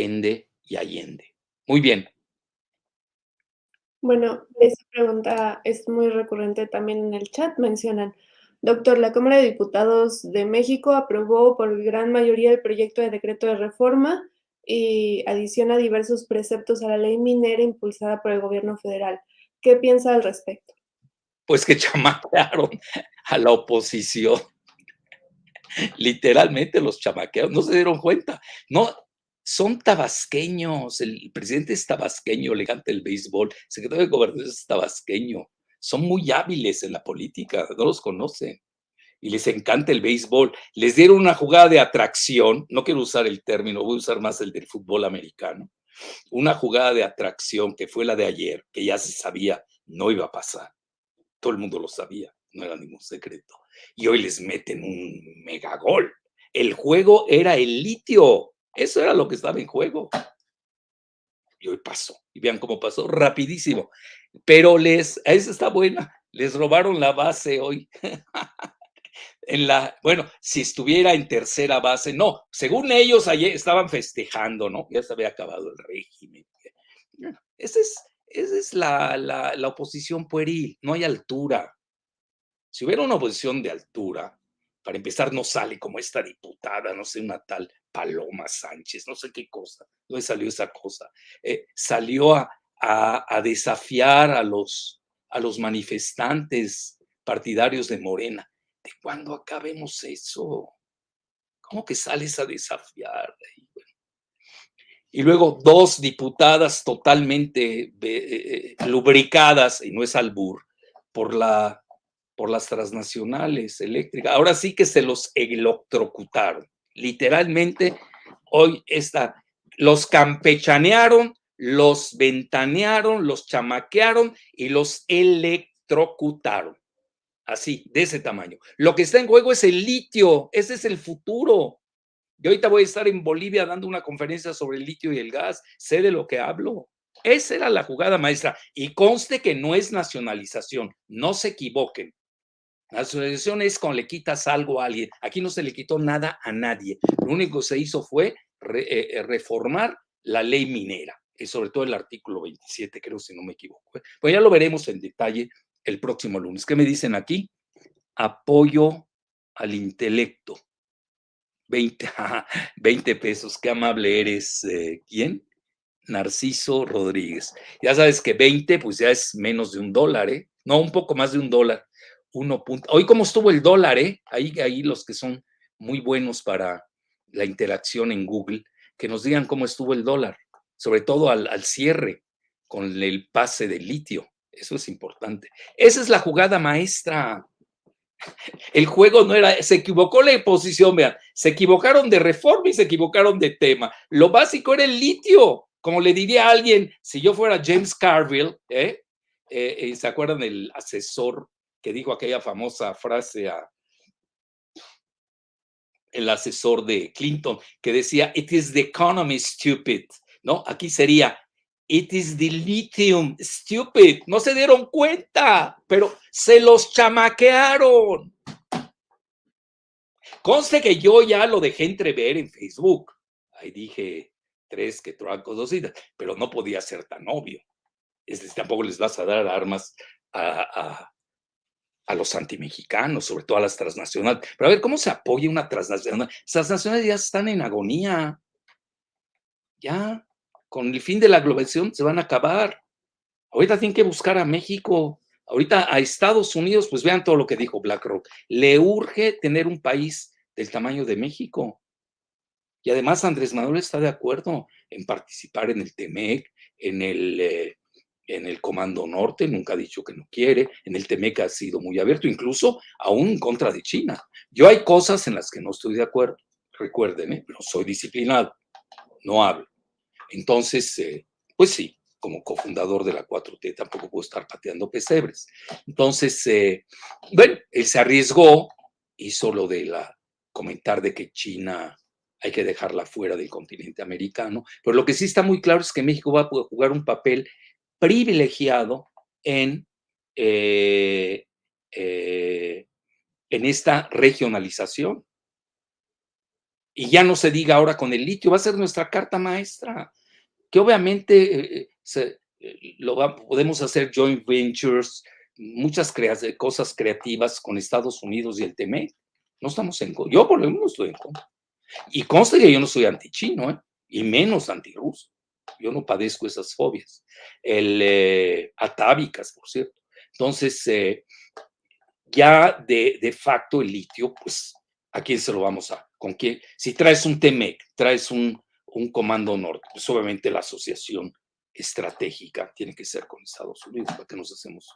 y Allende. Muy bien. Bueno, esa pregunta es muy recurrente también en el chat. Mencionan, doctor, la Cámara de Diputados de México aprobó por gran mayoría el proyecto de decreto de reforma y adiciona diversos preceptos a la ley minera impulsada por el gobierno federal. ¿Qué piensa al respecto? Pues que chamaquearon a la oposición literalmente los chamaqueos, no se dieron cuenta. No, son tabasqueños, el presidente es tabasqueño, elegante del béisbol, el secretario de gobernación es tabasqueño, son muy hábiles en la política, no los conocen y les encanta el béisbol. Les dieron una jugada de atracción, no quiero usar el término, voy a usar más el del fútbol americano, una jugada de atracción que fue la de ayer, que ya se sabía no iba a pasar. Todo el mundo lo sabía, no era ningún secreto y hoy les meten un megagol. El juego era el litio, eso era lo que estaba en juego. Y hoy pasó, y vean cómo pasó, rapidísimo. Pero les, esa está buena, les robaron la base hoy. en la, bueno, si estuviera en tercera base, no, según ellos ayer estaban festejando, ¿no? Ya se había acabado el régimen. Esa es, esa es la, la, la oposición pueril, no hay altura. Si hubiera una oposición de altura, para empezar, no sale como esta diputada, no sé, una tal Paloma Sánchez, no sé qué cosa, no salió esa cosa. Eh, salió a, desafiar a los, manifestantes partidarios de Morena. ¿De cuándo acabemos eso? ¿Cómo que sales a desafiar? Y luego dos diputadas totalmente eh, eh, lubricadas, y no es albur, por por las transnacionales eléctricas. Ahora sí que se los electrocutaron. Literalmente, hoy está, los campechanearon, los ventanearon, los chamaquearon y los electrocutaron. Así, de ese tamaño. Lo que está en juego es el litio, ese es el futuro. Yo ahorita voy a estar en Bolivia dando una conferencia sobre el litio y el gas, sé de lo que hablo. Esa era la jugada maestra. Y conste que no es nacionalización, no se equivoquen. La nacionalización es cuando le quitas algo a alguien. Aquí no se le quitó nada a nadie. Lo único que se hizo fue eh, eh, reformar la ley minera, y sobre todo el artículo 27, creo, si no me equivoco. ¿eh? Pues ya lo veremos en detalle el próximo lunes. ¿Qué me dicen aquí? Apoyo al intelecto. 20, 20 pesos, qué amable eres. ¿Quién? Narciso Rodríguez. Ya sabes que 20, pues ya es menos de un dólar, ¿eh? No, un poco más de un dólar. Hoy cómo estuvo el dólar, ¿eh? Ahí, ahí los que son muy buenos para la interacción en Google, que nos digan cómo estuvo el dólar, sobre todo al, al cierre con el pase de litio. Eso es importante. Esa es la jugada maestra. El juego no era, se equivocó la posición, vean, se equivocaron de reforma y se equivocaron de tema. Lo básico era el litio, como le diría a alguien, si yo fuera James Carville, ¿eh? Eh, eh, ¿se acuerdan del asesor que dijo aquella famosa frase a el asesor de Clinton, que decía, it is the economy stupid, ¿no? Aquí sería, it is the lithium stupid. No se dieron cuenta, pero se los chamaquearon. Conste que yo ya lo dejé entrever en Facebook. Ahí dije tres que troncos, dos pero no podía ser tan obvio. Es tampoco les vas a dar armas a los antimexicanos, sobre todo a las transnacionales. Pero a ver, ¿cómo se apoya una transnacional? Las transnacionales ya están en agonía. Ya, con el fin de la globalización se van a acabar. Ahorita tienen que buscar a México. Ahorita a Estados Unidos, pues vean todo lo que dijo BlackRock. Le urge tener un país del tamaño de México. Y además Andrés Manuel está de acuerdo en participar en el TEMEC, en el eh, en el Comando Norte, nunca ha dicho que no quiere, en el Temeca ha sido muy abierto, incluso aún en contra de China. Yo hay cosas en las que no estoy de acuerdo, recuerden, ¿eh? pero soy disciplinado, no hablo. Entonces, eh, pues sí, como cofundador de la 4T tampoco puedo estar pateando pesebres. Entonces, eh, bueno, él se arriesgó, hizo lo de la comentar de que China hay que dejarla fuera del continente americano, pero lo que sí está muy claro es que México va a jugar un papel privilegiado en, eh, eh, en esta regionalización. Y ya no se diga ahora con el litio, va a ser nuestra carta maestra, que obviamente eh, lo podemos hacer joint ventures, muchas cosas creativas con Estados Unidos y el TME. No estamos en Yo por lo menos estoy en contra. Y conste que yo no soy antichino, ¿eh? y menos antirruso. Yo no padezco esas fobias. El eh, atávicas, por cierto. Entonces, eh, ya de, de, facto el litio, pues, ¿a quién se lo vamos a? ¿Con quién? Si traes un TEMEC, traes un, un comando norte, pues obviamente la asociación estratégica tiene que ser con Estados Unidos. ¿Para qué nos hacemos?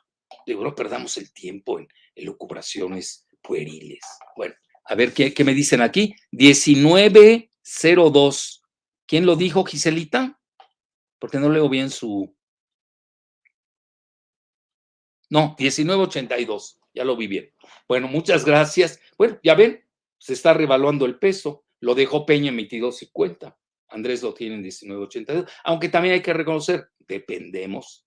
Digo, no perdamos el tiempo en, en lucubraciones pueriles. Bueno, a ver qué, me dicen aquí. 1902. ¿Quién lo dijo, Giselita? Porque no leo bien su. No, 1982. Ya lo vi bien. Bueno, muchas gracias. Bueno, ya ven, se está revaluando el peso. Lo dejó Peña en 22.50. Andrés lo tiene en 19.82. Aunque también hay que reconocer, dependemos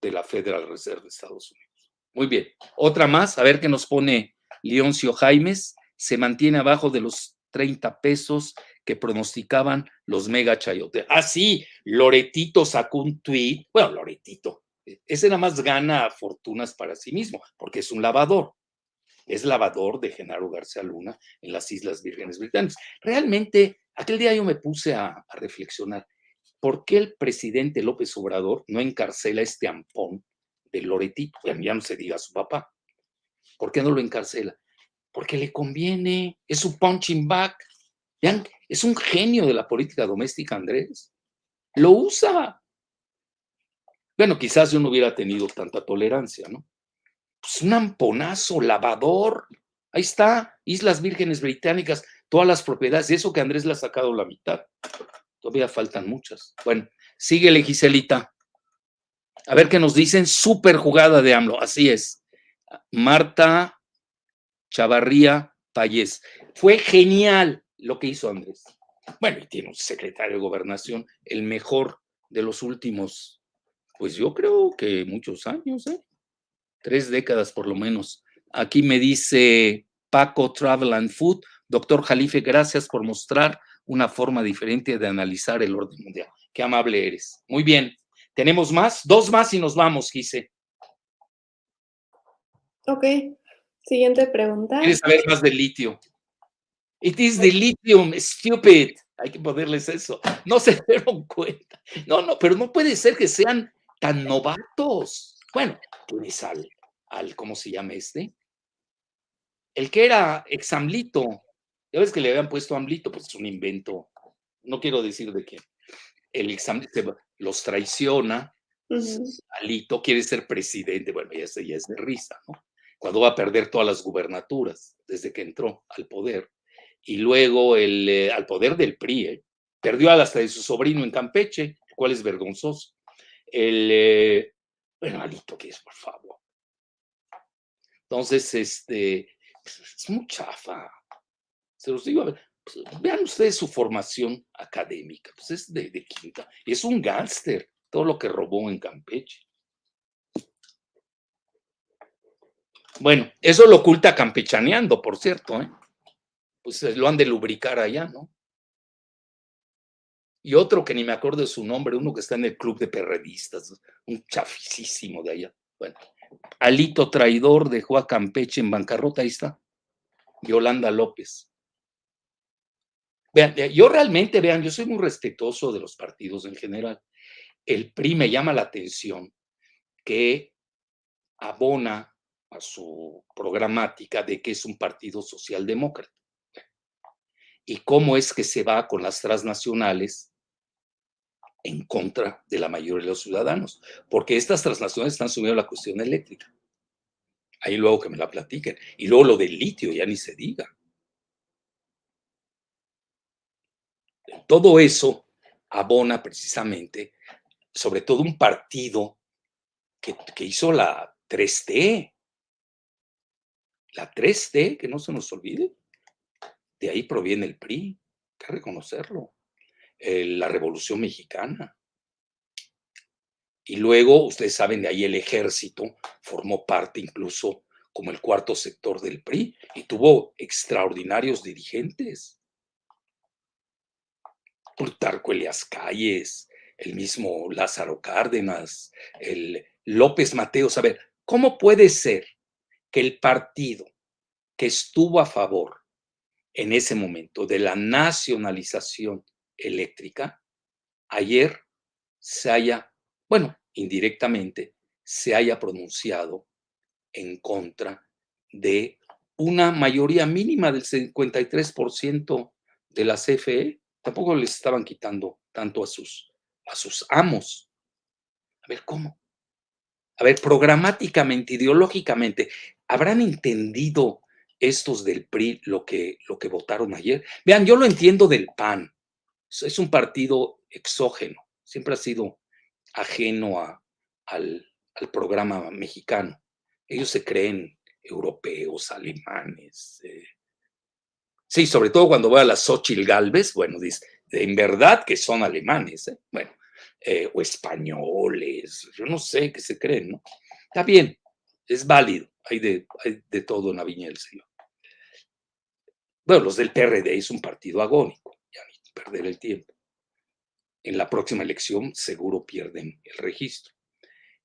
de la Federal Reserve de Estados Unidos. Muy bien. Otra más, a ver qué nos pone Leoncio Jaimes se mantiene abajo de los 30 pesos que pronosticaban los mega chayotes. Ah, sí, Loretito sacó un tweet. Bueno, Loretito, e, ese nada más gana fortunas para sí mismo, porque es un lavador. Es lavador de Genaro García Luna en las Islas Vírgenes Británicas. Realmente, aquel día yo me puse a, a reflexionar. ¿Por qué el presidente López Obrador no encarcela este ampón de Loretito? Ya no se diga a su papá. ¿Por qué no lo encarcela? porque le conviene, es su punching back. Vean, es un genio de la política doméstica, Andrés. Lo usa. Bueno, quizás yo no hubiera tenido tanta tolerancia, ¿no? Pues un amponazo, lavador. Ahí está, Islas Vírgenes Británicas, todas las propiedades, eso que Andrés le ha sacado la mitad. Todavía faltan muchas. Bueno, sigue Giselita. A ver qué nos dicen. Súper jugada de AMLO, así es. Marta Chavarría Payés. Fue genial lo que hizo Andrés. Bueno, y tiene un secretario de gobernación, el mejor de los últimos, pues yo creo que muchos años, ¿eh? tres décadas por lo menos. Aquí me dice Paco Travel and Food, doctor Jalife, gracias por mostrar una forma diferente de analizar el orden mundial. Qué amable eres. Muy bien. ¿Tenemos más? Dos más y nos vamos, Gise. Ok. Siguiente pregunta. ¿Quieres saber más del litio? It is the lithium, stupid. Hay que ponerles eso. No se dieron cuenta. No, no, pero no puede ser que sean tan novatos. Bueno, tienes al, al, ¿cómo se llama este? El que era examlito. Ya ves que le habían puesto amlito, pues es un invento. No quiero decir de qué. El examlito los traiciona. Alito quiere ser presidente. Bueno, ya, ya es de risa, ¿no? cuando va a perder todas las gubernaturas desde que entró al poder. Y luego el, eh, al poder del PRI, ¿eh? perdió hasta de su sobrino en Campeche, el cual es vergonzoso. El, eh, bueno, Alito, ¿qué es, por favor? Entonces, este, es muy chafa. Se los digo, pues, vean ustedes su formación académica, pues es de, de quinta. Es un gángster, todo lo que robó en Campeche. Bueno, eso lo oculta campechaneando, por cierto, ¿eh? Pues eh, lo han de lubricar allá, ¿no? Y otro que ni me acuerdo de su nombre, uno que está en el club de perredistas, un chafisísimo de allá. Bueno, Alito traidor dejó a Campeche en bancarrota, ahí está. Yolanda López. Vean, eh, yo realmente, vean, yo soy muy respetuoso de los partidos en general. El PRI me llama la atención que abona a su programática de que es un partido socialdemócrata. Y cómo es que se va con las transnacionales en contra de la mayoría de los ciudadanos, porque estas transnacionales están subiendo la cuestión eléctrica. Ahí luego que me la platiquen. Y luego lo del litio, ya ni se diga. Todo eso abona precisamente, sobre todo un partido que, que hizo la 3T. La 3T, que no se nos olvide. De ahí proviene el PRI, hay que reconocerlo. la Revolución Mexicana. Y luego, ustedes saben, de ahí el ejército formó parte incluso como el cuarto sector del PRI y tuvo extraordinarios dirigentes. Plutarco Elias Calles, el mismo Lázaro Cárdenas, el López Mateos. A ver, ¿cómo puede ser que el partido que estuvo a favor en ese momento de la nacionalización eléctrica, ayer se haya, bueno, indirectamente se haya pronunciado en contra de una mayoría mínima del 53% de la CFE. Tampoco les estaban quitando tanto a sus, a sus amos. A ver, ¿cómo? A ver, programáticamente, ideológicamente, ¿habrán entendido estos del PRI lo que, lo que votaron ayer? Vean, yo lo entiendo del PAN. Es un partido exógeno. Siempre ha sido ajeno al, programa mexicano. Ellos se creen europeos, alemanes. Eh. Sí, sobre todo cuando voy a la Xochitl Galvez, bueno, dice, en verdad que son alemanes, ¿eh? bueno, eh, o españoles, yo no sé qué se creen, ¿no? Está bien, es válido, hay de, hay de todo en la Viña del Señor. Bueno, los del PRD es un partido agónico, ya ni perder el tiempo en la próxima elección seguro pierden el registro.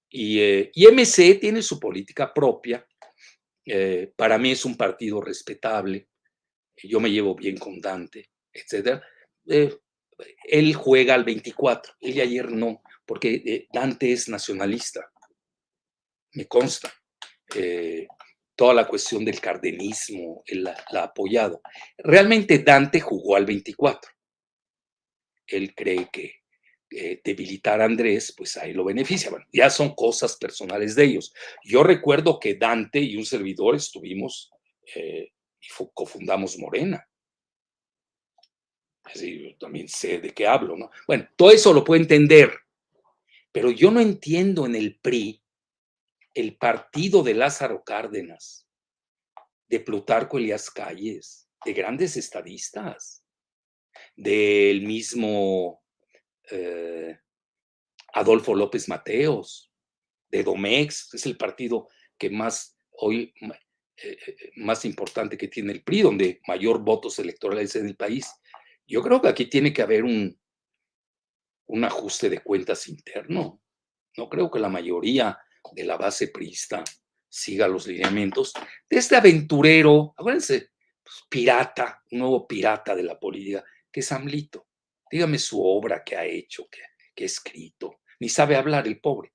Y, eh, MC tiene su política propia. Eh, para mí es un partido respetable. Yo me llevo bien con Dante, etc. Eh, él juega al 24, él ayer no, porque Dante es nacionalista. Me consta. Toda la cuestión del cardenismo, él la ha apoyado. Realmente Dante jugó al 24 él cree que eh, debilitar a Andrés, pues ahí lo beneficia. Bueno, ya son cosas personales de ellos. Yo recuerdo que Dante y un servidor estuvimos eh, y cofundamos Morena. Así, yo también sé de qué hablo, ¿no? Bueno, todo eso lo puedo entender, pero yo no entiendo en el PRI el partido de Lázaro Cárdenas, de Plutarco Elías Calles, de grandes estadistas del mismo eh, Adolfo López Mateos, de Domex, es el partido que más hoy eh, eh, más importante que tiene el PRI, donde mayor votos electorales en el país. Yo creo que aquí tiene que haber un, un ajuste de cuentas interno. No creo que la mayoría de la base priista siga los lineamientos de este aventurero, acuérdense, pues, pirata, un nuevo pirata de la política, que es Amlito. Dígame su obra que ha hecho, que, ha escrito. Ni sabe hablar el pobre.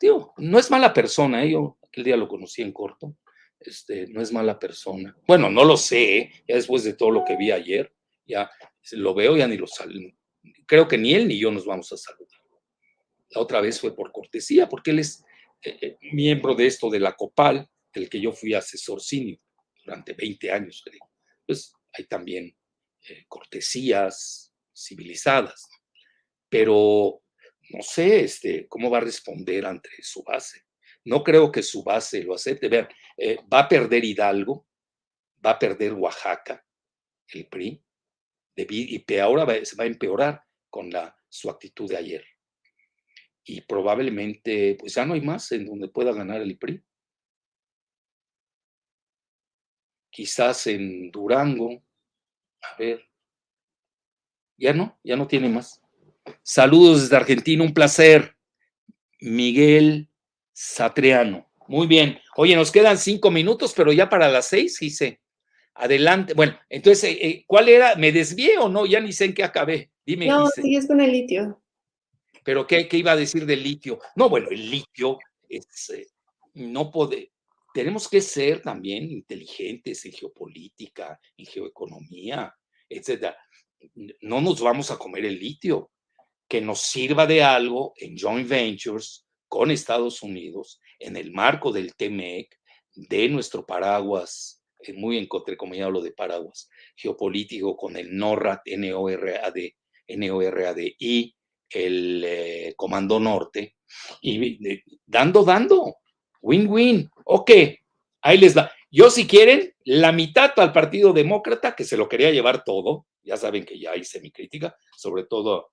Digo, no es mala persona, ¿eh? yo aquel día lo conocí en corto. Este, no es mala persona. Bueno, no lo sé, ¿eh? ya después de todo lo que vi ayer, ya lo veo, ya ni lo saludo. Creo que ni él ni yo nos vamos a saludar. La otra vez fue por cortesía, porque él es eh, miembro de esto de la COPAL, del que yo fui asesor senior durante 20 años, creo. Pues hay también eh, cortesías civilizadas, pero no sé este, cómo va a responder ante su base. No creo que su base lo acepte. Vean, eh, va a perder Hidalgo, va a perder Oaxaca, el PRI, y ahora se va a empeorar con la, su actitud de ayer. Y probablemente, pues ya no hay más en donde pueda ganar el PRI. Quizás en Durango, a ver. Ya no, ya no tiene más. Saludos desde Argentina, un placer. Miguel Satriano. Muy bien. Oye, nos quedan cinco minutos, pero ya para las seis, hice. Adelante. Bueno, entonces, eh, eh, ¿cuál era? ¿Me desvié o no? Ya ni sé en qué acabé. Dime. No, sigues con el litio. ¿Pero qué, iba a decir del litio? No, bueno, el litio es, eh, no puede, tenemos que ser también inteligentes en geopolítica, en geoeconomía, etc. No nos vamos a comer el litio, que nos sirva de algo en joint ventures con Estados Unidos, en el marco del TMEC, de nuestro paraguas, eh, muy entrecomillado lo de paraguas, geopolítico con el NORAD, N-O-R-A-D, N-O-R-A-D y el eh, Comando Norte, y dando, dando, win-win, ok, ahí les da. Yo si quieren, la mitad al Partido Demócrata, que se lo quería llevar todo, ya saben que ya hice mi crítica, sobre todo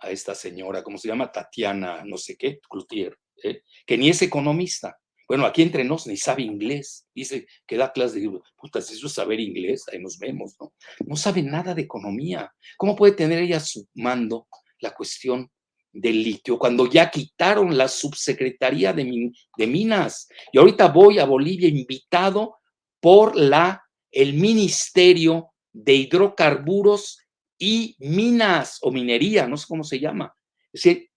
a esta señora, ¿cómo se llama? Tatiana, no sé qué, Cloutier, ¿eh? que ni es economista. Bueno, aquí entre nos ni sabe inglés. Dice que da clases de, puta, si eso es saber inglés, ahí nos vemos, ¿no? No sabe nada de economía. ¿Cómo puede tener ella su mando la cuestión del litio cuando ya quitaron la subsecretaría de, de Minas? Y ahorita voy a Bolivia invitado por la, el Ministerio de Hidrocarburos y Minas o Minería, no sé cómo se llama. Es decir,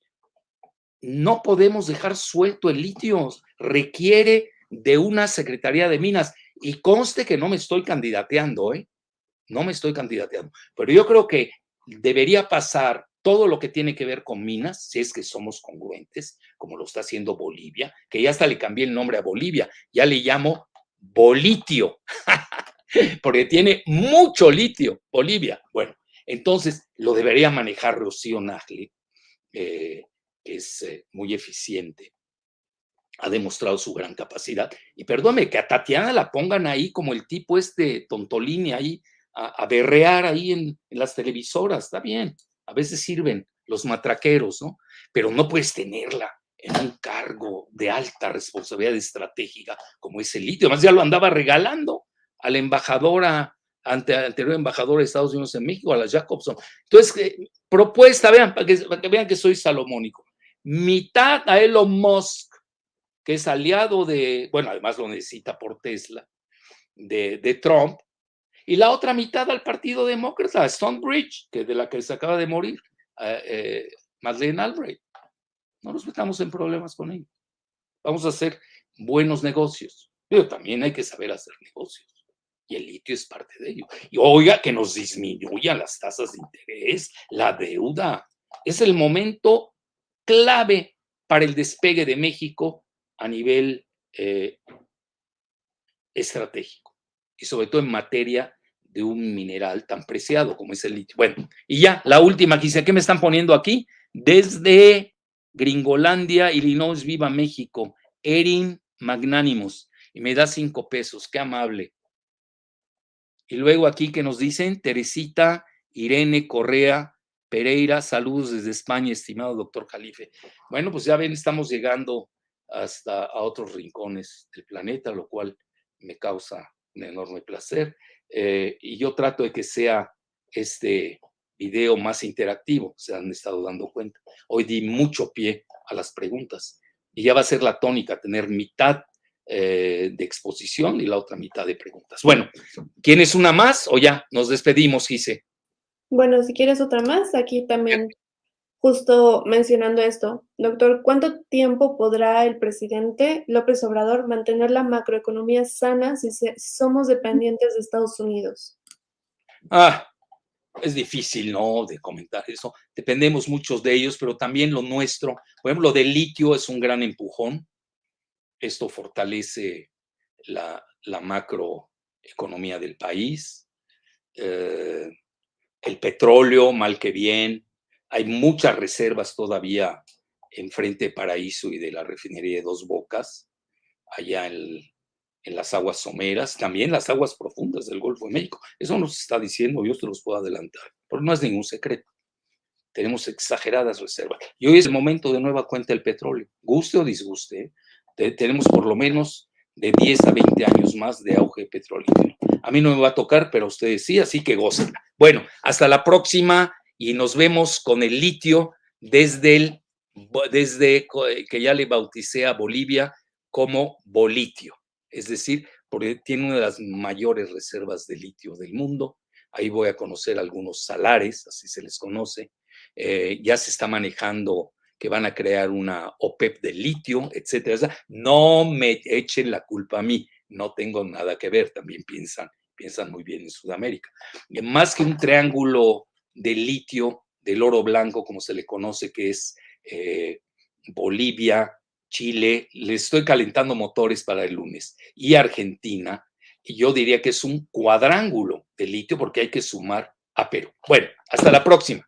no podemos dejar suelto el litio, requiere de una Secretaría de Minas. Y conste que no me estoy candidateando, ¿eh? No me estoy candidateando. Pero yo creo que debería pasar todo lo que tiene que ver con minas, si es que somos congruentes, como lo está haciendo Bolivia, que ya hasta le cambié el nombre a Bolivia, ya le llamo Bolitio, porque tiene mucho litio, Bolivia. Bueno, entonces lo debería manejar Rocío Nagle, eh, que es eh, muy eficiente, ha demostrado su gran capacidad. Y perdóneme que a Tatiana la pongan ahí como el tipo este tontolini ahí, a, berrear ahí en las televisoras, está bien, a veces sirven los matraqueros, ¿no? Pero no puedes tenerla en un cargo de alta responsabilidad estratégica como es el litio. Además, ya lo andaba regalando a la embajadora, ante, anterior embajadora de Estados Unidos en México, a la Jacobson. Entonces, eh, propuesta, vean, para que, vean que soy salomónico. Mitad a Elon Musk, que es aliado de, bueno, además lo necesita por Tesla, de Trump, y la otra mitad al Partido Demócrata, Stonebridge, que de la que se acaba de morir, eh, eh, Madeleine Albright. No nos metamos en problemas con ellos. Vamos a hacer buenos negocios. Pero también hay que saber hacer negocios. Y el litio es parte de ello. Y oiga, que nos disminuyan las tasas de interés, la deuda. Es el momento clave para el despegue de México a nivel eh, estratégico. Y sobre todo en materia de un mineral tan preciado como es el litio. Bueno, y ya, la última quise, ¿qué me están poniendo aquí? Desde Gringolandia, Illinois, Viva México, Erin Magnánimos, y me da cinco pesos, qué amable. Y luego aquí que nos dicen, Teresita Irene Correa Pereira, saludos desde España, estimado doctor Jalife. Bueno, pues ya ven, estamos llegando hasta a otros rincones del planeta, lo cual me causa un enorme placer. Eh, y yo trato de que sea este video más interactivo, se han estado dando cuenta. Hoy di mucho pie a las preguntas y ya va a ser la tónica, tener mitad eh, de exposición y la otra mitad de preguntas. Bueno, ¿quién una más o ya nos despedimos, Gise? Bueno, si quieres otra más, aquí también justo mencionando esto, doctor, ¿cuánto tiempo podrá el presidente López Obrador mantener la macroeconomía sana si, somos dependientes de Estados Unidos? Ah, es difícil, ¿no? De comentar eso. Dependemos muchos de ellos, pero también lo nuestro. Por ejemplo, lo del litio es un gran empujón. Esto fortalece la, macroeconomía del país. Eh, el petróleo, mal que bien. Hay muchas reservas todavía enfrente de Paraíso y de la refinería de Dos Bocas, allá en, las aguas someras, también las aguas profundas del Golfo de México. Eso nos está diciendo, yo se los puedo adelantar, pero no es ningún secreto. Tenemos exageradas reservas. Y hoy es el momento de nueva cuenta del petróleo. Guste o disguste, tenemos por lo menos de 10 a 20 años más de auge petrolífero. A mí no me va a tocar, pero a ustedes sí, así que gocen. Bueno, hasta la próxima y nos vemos con el litio desde desde que ya le bauticé a Bolivia como Bolitio es decir, porque tiene una de las mayores reservas de litio del mundo. Ahí voy a conocer algunos salares, así se les conoce. Eh, ya se está manejando que van a crear una OPEP de litio, etcétera. No me echen la culpa a mí, no tengo nada que ver, también piensan, piensan muy bien en Sudamérica. Más que un triángulo de litio, del oro blanco, como se le conoce, que es eh, Bolivia, Chile, le estoy calentando motores para el lunes, y Argentina, y yo diría que es un cuadrángulo de litio porque hay que sumar a Perú. Bueno, hasta la próxima.